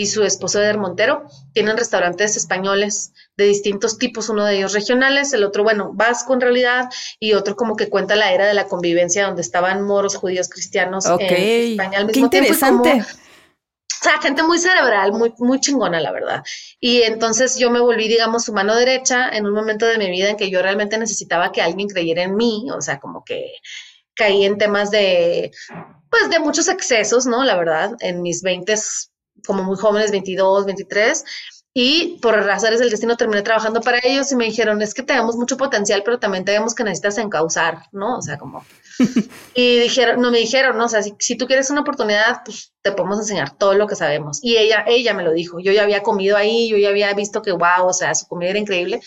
y su esposo Eder Montero. Tienen restaurantes españoles de distintos tipos, uno de ellos regionales, el otro, bueno, vasco en realidad, y otro como que cuenta la era de la convivencia donde estaban moros, judíos, cristianos en España al mismo Qué interesante. tiempo. Sea, gente muy cerebral, muy, muy chingona, la verdad. Y entonces yo me volví, digamos, su mano derecha en un momento de mi vida en que yo realmente necesitaba que alguien creyera en mí, o sea, como que caí en temas de, pues, de muchos excesos, ¿no? La verdad, en mis veintes como muy jóvenes, 22, 23, y por razones del destino terminé trabajando para ellos y me dijeron, es que tenemos mucho potencial, pero también tenemos que necesitas encauzar, ¿no? O sea, como... <laughs> y dijeron, no me dijeron, ¿no? O sea, si, tú quieres una oportunidad, pues te podemos enseñar todo lo que sabemos. Y ella, ella me lo dijo, yo ya había comido ahí, yo ya había visto que, wow, o sea, su comida era increíble.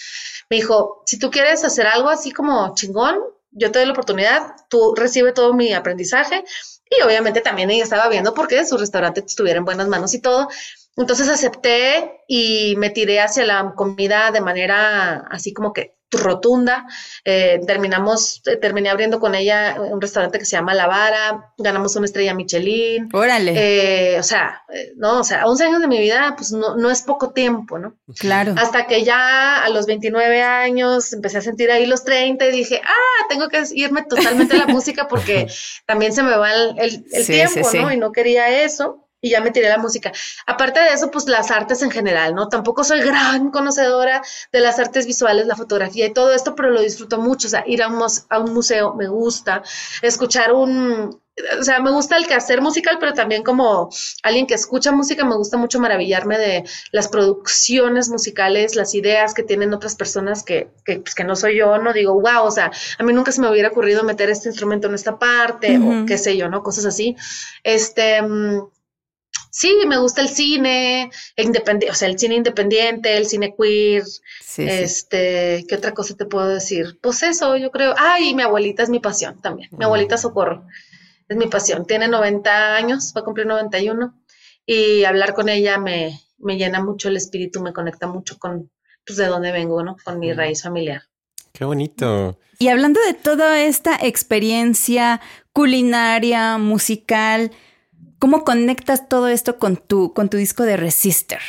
Me dijo, si tú quieres hacer algo así como chingón, yo te doy la oportunidad, tú recibe todo mi aprendizaje y obviamente también ella estaba viendo porque su restaurante estuviera en buenas manos y todo. Entonces acepté y me tiré hacia la comida de manera así como que rotunda. Eh, terminamos, eh, terminé abriendo con ella un restaurante que se llama La Vara, ganamos una estrella Michelin. Órale. Eh, o sea, no, o sea, 11 años de mi vida, pues no, no es poco tiempo, ¿no? Claro. Hasta que ya a los 29 años empecé a sentir ahí los 30 y dije, ah, tengo que irme totalmente a la <laughs> música porque también se me va el, tiempo, ¿no? Y no quería eso y ya me tiré la música. Aparte de eso, pues las artes en general, ¿no? Tampoco soy gran conocedora de las artes visuales, la fotografía y todo esto, pero lo disfruto mucho. O sea, ir a un, museo me gusta, escuchar un, o sea, me gusta el quehacer musical, pero también como alguien que escucha música, me gusta mucho maravillarme de las producciones musicales, las ideas que tienen otras personas que, que, pues, que no soy yo, no digo, wow, o sea, a mí nunca se me hubiera ocurrido meter este instrumento en esta parte, o qué sé yo, ¿no? Cosas así. Este, mm, sí, me gusta el cine, independiente, o sea, el cine independiente, el cine queer, este, ¿qué otra cosa te puedo decir? Pues eso, yo creo, ay, mi abuelita es mi pasión también, mi abuelita Socorro es mi pasión. Tiene 90 años, va a cumplir 91 y hablar con ella me, me llena mucho el espíritu, me conecta mucho con pues, de dónde vengo, ¿no? Con mi raíz familiar. Qué bonito. Y hablando de toda esta experiencia culinaria, musical, ¿cómo conectas todo esto con tu, con tu disco de Resister?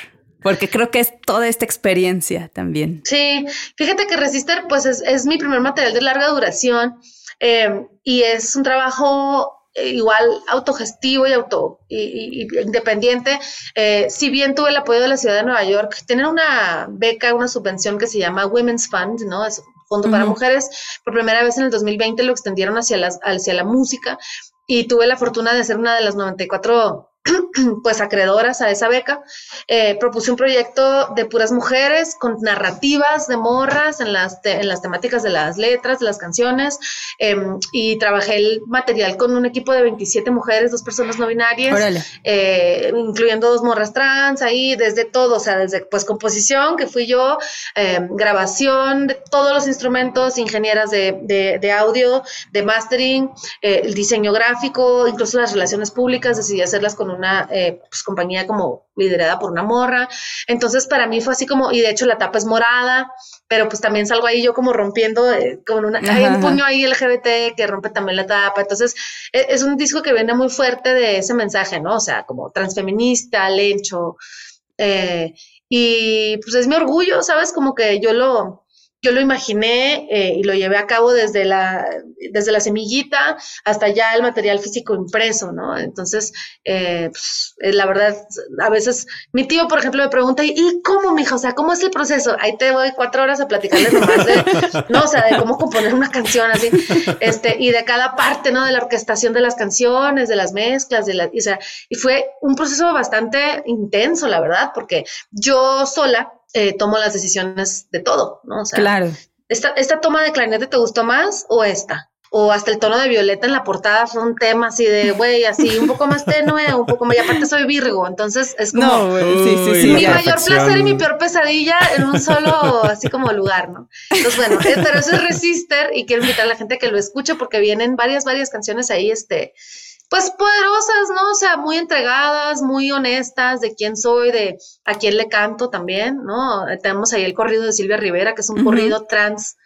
Porque creo que es toda esta experiencia también. Sí, fíjate que Resister, pues es, es mi primer material de larga duración eh, y es un trabajo eh, igual autogestivo y auto y, independiente. Eh, si bien tuve el apoyo de la ciudad de Nueva York, tienen una beca, una subvención que se llama Women's Fund, ¿no? Es Fondo para Mujeres. Por primera vez en el 2020 lo extendieron hacia, las, hacia la música y tuve la fortuna de ser una de las 94 <clears throat> pues acreedoras a esa beca, eh, propuse un proyecto de puras mujeres con narrativas de morras en las, en las temáticas de las letras, de las canciones, em, y trabajé el material con un equipo de 27 mujeres, dos personas no binarias, eh, incluyendo dos morras trans, ahí desde todo, o sea, desde pues composición, que fui yo, em, grabación de todos los instrumentos, ingenieras de, de, de audio, de mastering, eh, el diseño gráfico, incluso las relaciones públicas, decidí hacerlas con una eh, pues, compañía como liderada por una morra. Entonces para mí fue así como, y de hecho la tapa es morada, pero pues también salgo ahí yo como rompiendo, eh, con una, hay un puño ahí LGBT que rompe también la tapa. Entonces e, es, un disco que viene muy fuerte de ese mensaje, ¿no? O sea, como transfeminista, lencho. Eh, y pues es mi orgullo, ¿sabes? Como que yo lo, yo lo imaginé eh, y lo llevé a cabo desde la, desde la semillita hasta ya el material físico impreso, ¿no? Entonces, eh, pues, eh, la verdad, a veces mi tío, por ejemplo, me pregunta, ¿y cómo, mija? O sea, ¿cómo es el proceso? Ahí te voy cuatro horas a platicarle nomás de, ¿no? O sea, de cómo componer una canción así, este, y de cada parte, ¿no? De la orquestación de las canciones, de las mezclas, de la, o sea, y fue un proceso bastante intenso, la verdad, porque yo sola, eh, tomo las decisiones de todo, ¿no? O sea, claro. Esta, ¿Esta toma de clarinete te gustó más o esta? O hasta el tono de violeta en la portada fue un tema así de, güey, así un poco más tenue, un poco más. Y aparte soy Virgo, entonces es como no, sí, sí, sí, mi mayor placer y mi peor pesadilla en un solo, así como lugar, ¿no? Entonces, bueno, pero eso es Resister y quiero invitar a la gente que lo escuche porque vienen varias, varias canciones ahí, este, pues poderosas, ¿no? O sea, muy entregadas, muy honestas de quién soy, de a quién le canto también, ¿no? Tenemos ahí el corrido de Silvia Rivera, que es un corrido trans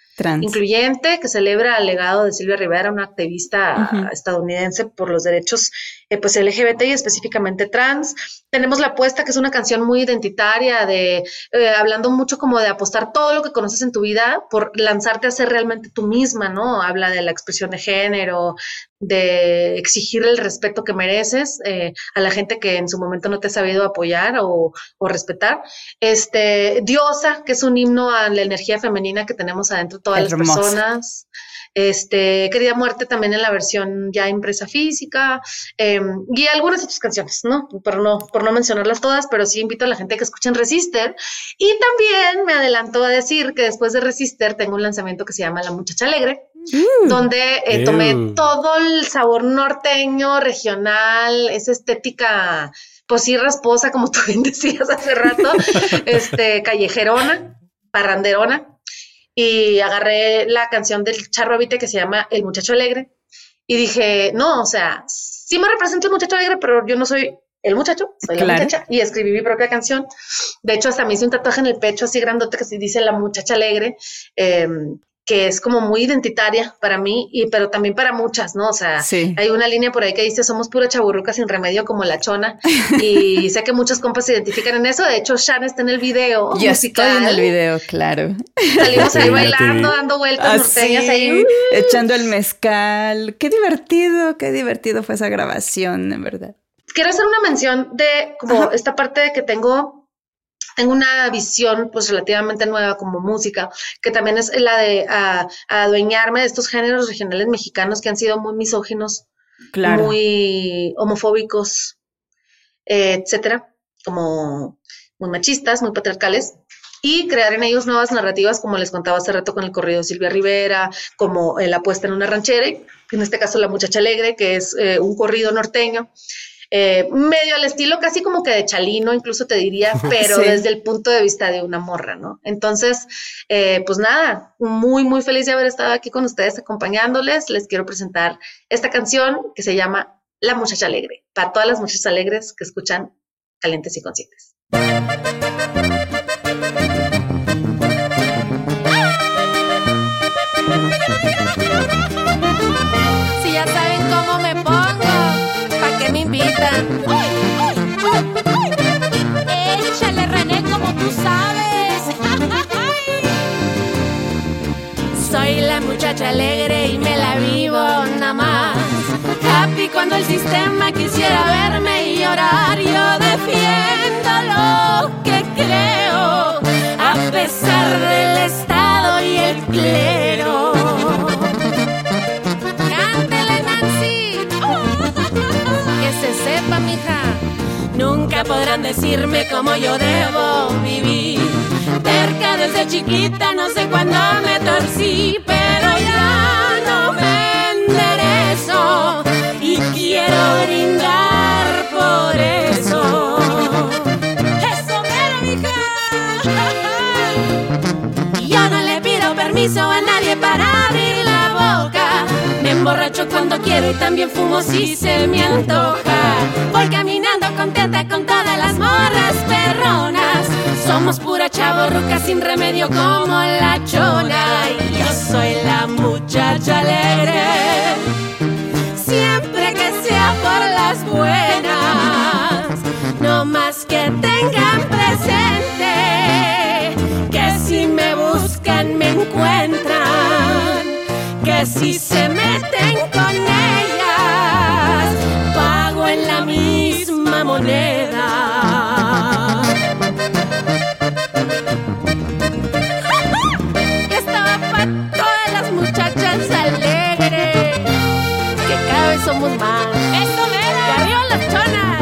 incluyente que celebra el legado de Silvia Rivera, una activista estadounidense por los derechos eh, pues LGBT y específicamente trans. Tenemos La Apuesta, que es una canción muy identitaria, de eh, hablando mucho como de apostar todo lo que conoces en tu vida por lanzarte a ser realmente tú misma, ¿no? Habla de la expresión de género, de exigir el respeto que mereces eh, a la gente que en su momento no te ha sabido apoyar o, o, respetar. Este, Diosa, que es un himno a la energía femenina que tenemos adentro todas las personas. Este, Querida Muerte también en la versión ya impresa física, em, y algunas otras canciones, ¿no? Por, ¿no? por no mencionarlas todas, pero sí invito a la gente que escuchen Resister. Y también me adelanto a decir que después de Resister tengo un lanzamiento que se llama La Muchacha Alegre, mm. donde eh, tomé todo el sabor norteño, regional, esa estética, pues sí, rasposa, como tú bien <laughs> decías hace rato, <laughs> este, callejerona, parranderona y agarré la canción del Charro Avite que se llama El Muchacho Alegre y dije, no, o sea, sí me representa el muchacho alegre, pero yo no soy el muchacho, soy la muchacha y escribí mi propia canción. De hecho, hasta me hice un tatuaje en el pecho así grandote que se dice La Muchacha Alegre. Eh, que es como muy identitaria para mí, y, pero también para muchas, ¿no? O sea, hay una línea por ahí que dice, somos pura chaburruca sin remedio como la chona, <laughs> y sé que muchas compas se identifican en eso, de hecho, Shan está en el video Yo musical. estoy en el video, claro. Salimos ahí bailando, dando vueltas ah, norteñas ahí. Echando el mezcal. Qué divertido, qué divertido fue esa grabación, en verdad. Quiero hacer una mención de como esta parte de que tengo tengo una visión pues relativamente nueva como música, que también es la de adueñarme de estos géneros regionales mexicanos que han sido muy misóginos muy homofóbicos, etcétera, como muy machistas, muy patriarcales, y crear en ellos nuevas narrativas, como les contaba hace rato con el corrido de Silvia Rivera, como la puesta en una ranchera, en este caso La Muchacha Alegre, que es eh, un corrido norteño. Eh, medio al estilo casi como que de Chalino, incluso te diría, <laughs> pero desde el punto de vista de una morra, ¿no? Entonces, eh, pues nada, muy, muy feliz de haber estado aquí con ustedes acompañándoles. Les quiero presentar esta canción que se llama La Muchacha Alegre, para todas las muchachas alegres que escuchan Calientes y Conscientes. Muchacha alegre y me la vivo nada más. Happy cuando el sistema quisiera verme y llorar, yo defiendo lo que creo, a pesar del Estado y el clero. Cántele, Nancy. <laughs> Que se sepa, mija. Nunca podrán decirme cómo yo debo vivir. Terca desde chiquita, no sé cuándo me torcí, pero ya no me enderezo y quiero brindar por eso. ¡Eso, mera, mija! Yo no le pido permiso a nadie para abrir la boca. Me emborracho cuando quiero y también fumo si se me antoja. Voy caminando contenta con todas las morras perronas. Somos pura chavorruca sin remedio como la chona. Y yo soy la muchacha alegre. Siempre que sea por las buenas. No más que tengan presente que si me buscan me encuentran, que si se meten moneda. <laughs> Estaba para todas las muchachas alegres, que cada vez somos más. ¡Eso ¡Que arriba las chonas!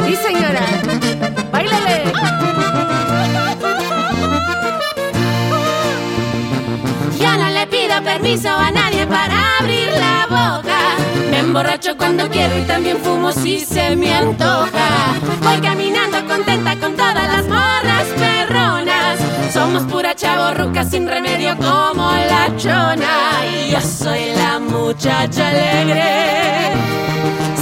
<laughs> ¡Sí, señora! ¡Báilale! Ya no le pido permiso a nadie para abrir la boca. Emborracho cuando quiero y también fumo si se me antoja. Voy caminando contenta con todas las morras perronas. Somos pura chavorruca sin remedio como la chona. Y yo soy la muchacha alegre.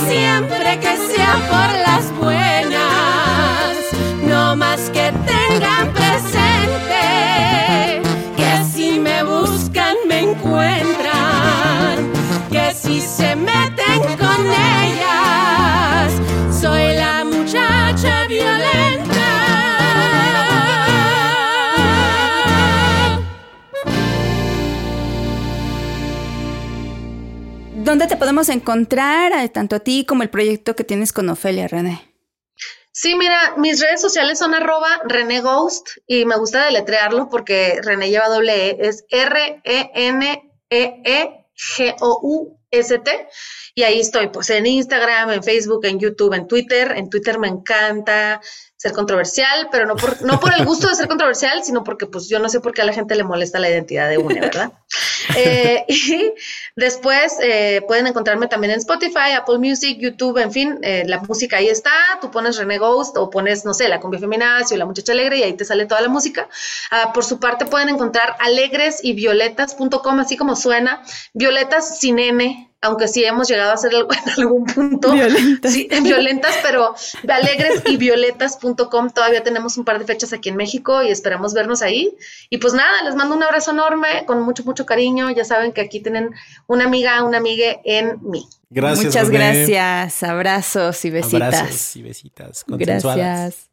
Siempre que sea por las buenas. No más que tengan presente que si me buscan me encuentran, con ellas, soy la muchacha violenta. ¿Dónde te podemos encontrar, eh, tanto a ti como el proyecto que tienes con Ofelia, René? Sí, mira, mis redes sociales son arroba René Ghost y me gusta deletrearlo porque René lleva doble E, es R-E-N-E-E-G-O-U-S-T y ahí estoy, pues en Instagram, en Facebook, en YouTube, en Twitter. En Twitter me encanta ser controversial, pero no por, no por el gusto de ser controversial, sino porque pues yo no sé por qué a la gente le molesta la identidad de una, ¿verdad? <laughs> eh, y después eh, pueden encontrarme también en Spotify, Apple Music, YouTube, en fin, eh, la música ahí está, tú pones René Ghost o pones, no sé, la cumbia feminacia o la muchacha alegre y ahí te sale toda la música. Ah, por su parte pueden encontrar alegres y violetas.com, así como suena, violetas sin N, aunque sí hemos llegado a hacer algo <laughs> en algún punto. Violentas. Sí, violentas, pero alegres y violetas.com. Todavía tenemos un par de fechas aquí en México y esperamos vernos ahí. Y pues nada, les mando un abrazo enorme, con mucho, mucho cariño. Ya saben que aquí tienen una amiga, una amiga en mí. Gracias. Muchas René. gracias. Abrazos y besitas. Abrazos y besitas. consensuadas. Gracias.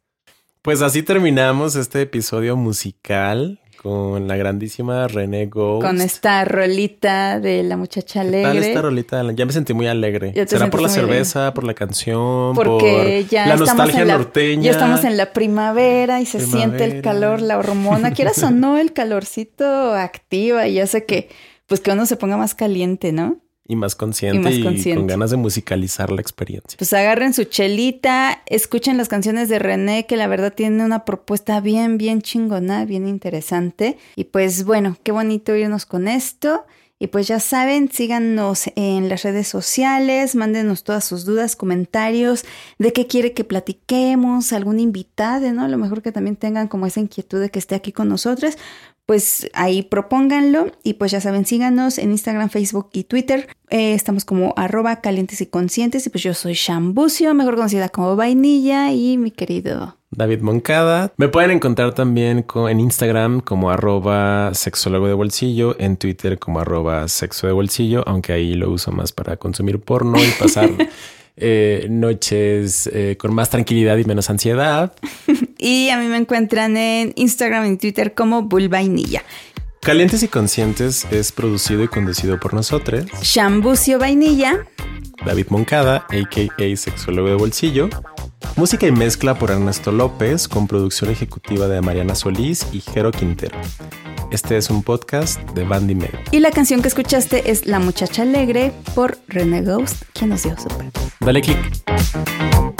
Pues así terminamos este episodio musical con la grandísima René Ghost. Con esta rolita de la muchacha ¿Qué tal alegre. esta rolita? Ya me sentí muy alegre. ¿Será por la cerveza, por la canción, Porque por ya la nostalgia en la, norteña? ya estamos en la primavera y se siente el calor, la hormona. Quieras o no, el calorcito activa y hace que, pues que uno se ponga más caliente, ¿no? Y más consciente y, con ganas de musicalizar la experiencia. Pues agarren su chelita, escuchen las canciones de René, que la verdad tiene una propuesta bien, bien chingona, bien interesante. Y pues bueno, qué bonito irnos con esto. Y pues ya saben, síganos en las redes sociales, mándenos todas sus dudas, comentarios, de qué quiere que platiquemos, algún invitado, ¿no? A lo mejor que también tengan como esa inquietud de que esté aquí con nosotros, pues ahí propónganlo y pues ya saben, síganos en Instagram, Facebook y Twitter. Eh, estamos como arroba calientes y conscientes y pues yo soy Shambucio, mejor conocida como Vainilla y mi querido David Moncada. Me pueden encontrar también en Instagram como arroba sexólogo de bolsillo, en Twitter como arroba sexo de bolsillo, aunque ahí lo uso más para consumir porno y pasar <laughs> eh, noches eh, con más tranquilidad y menos ansiedad. <laughs> y a mí me encuentran en Instagram y Twitter como Vainilla. Calientes y Conscientes es producido y conducido por nosotros. Shambucio Vainilla. David Moncada, a.k.a. Sexólogo de Bolsillo. Música y mezcla por Ernesto López, con producción ejecutiva de Mariana Solís y Jero Quintero. Este es un podcast de Bandy Medio. Y la canción que escuchaste es La Muchacha Alegre por René Ghost, quien nos dio super. Dale click.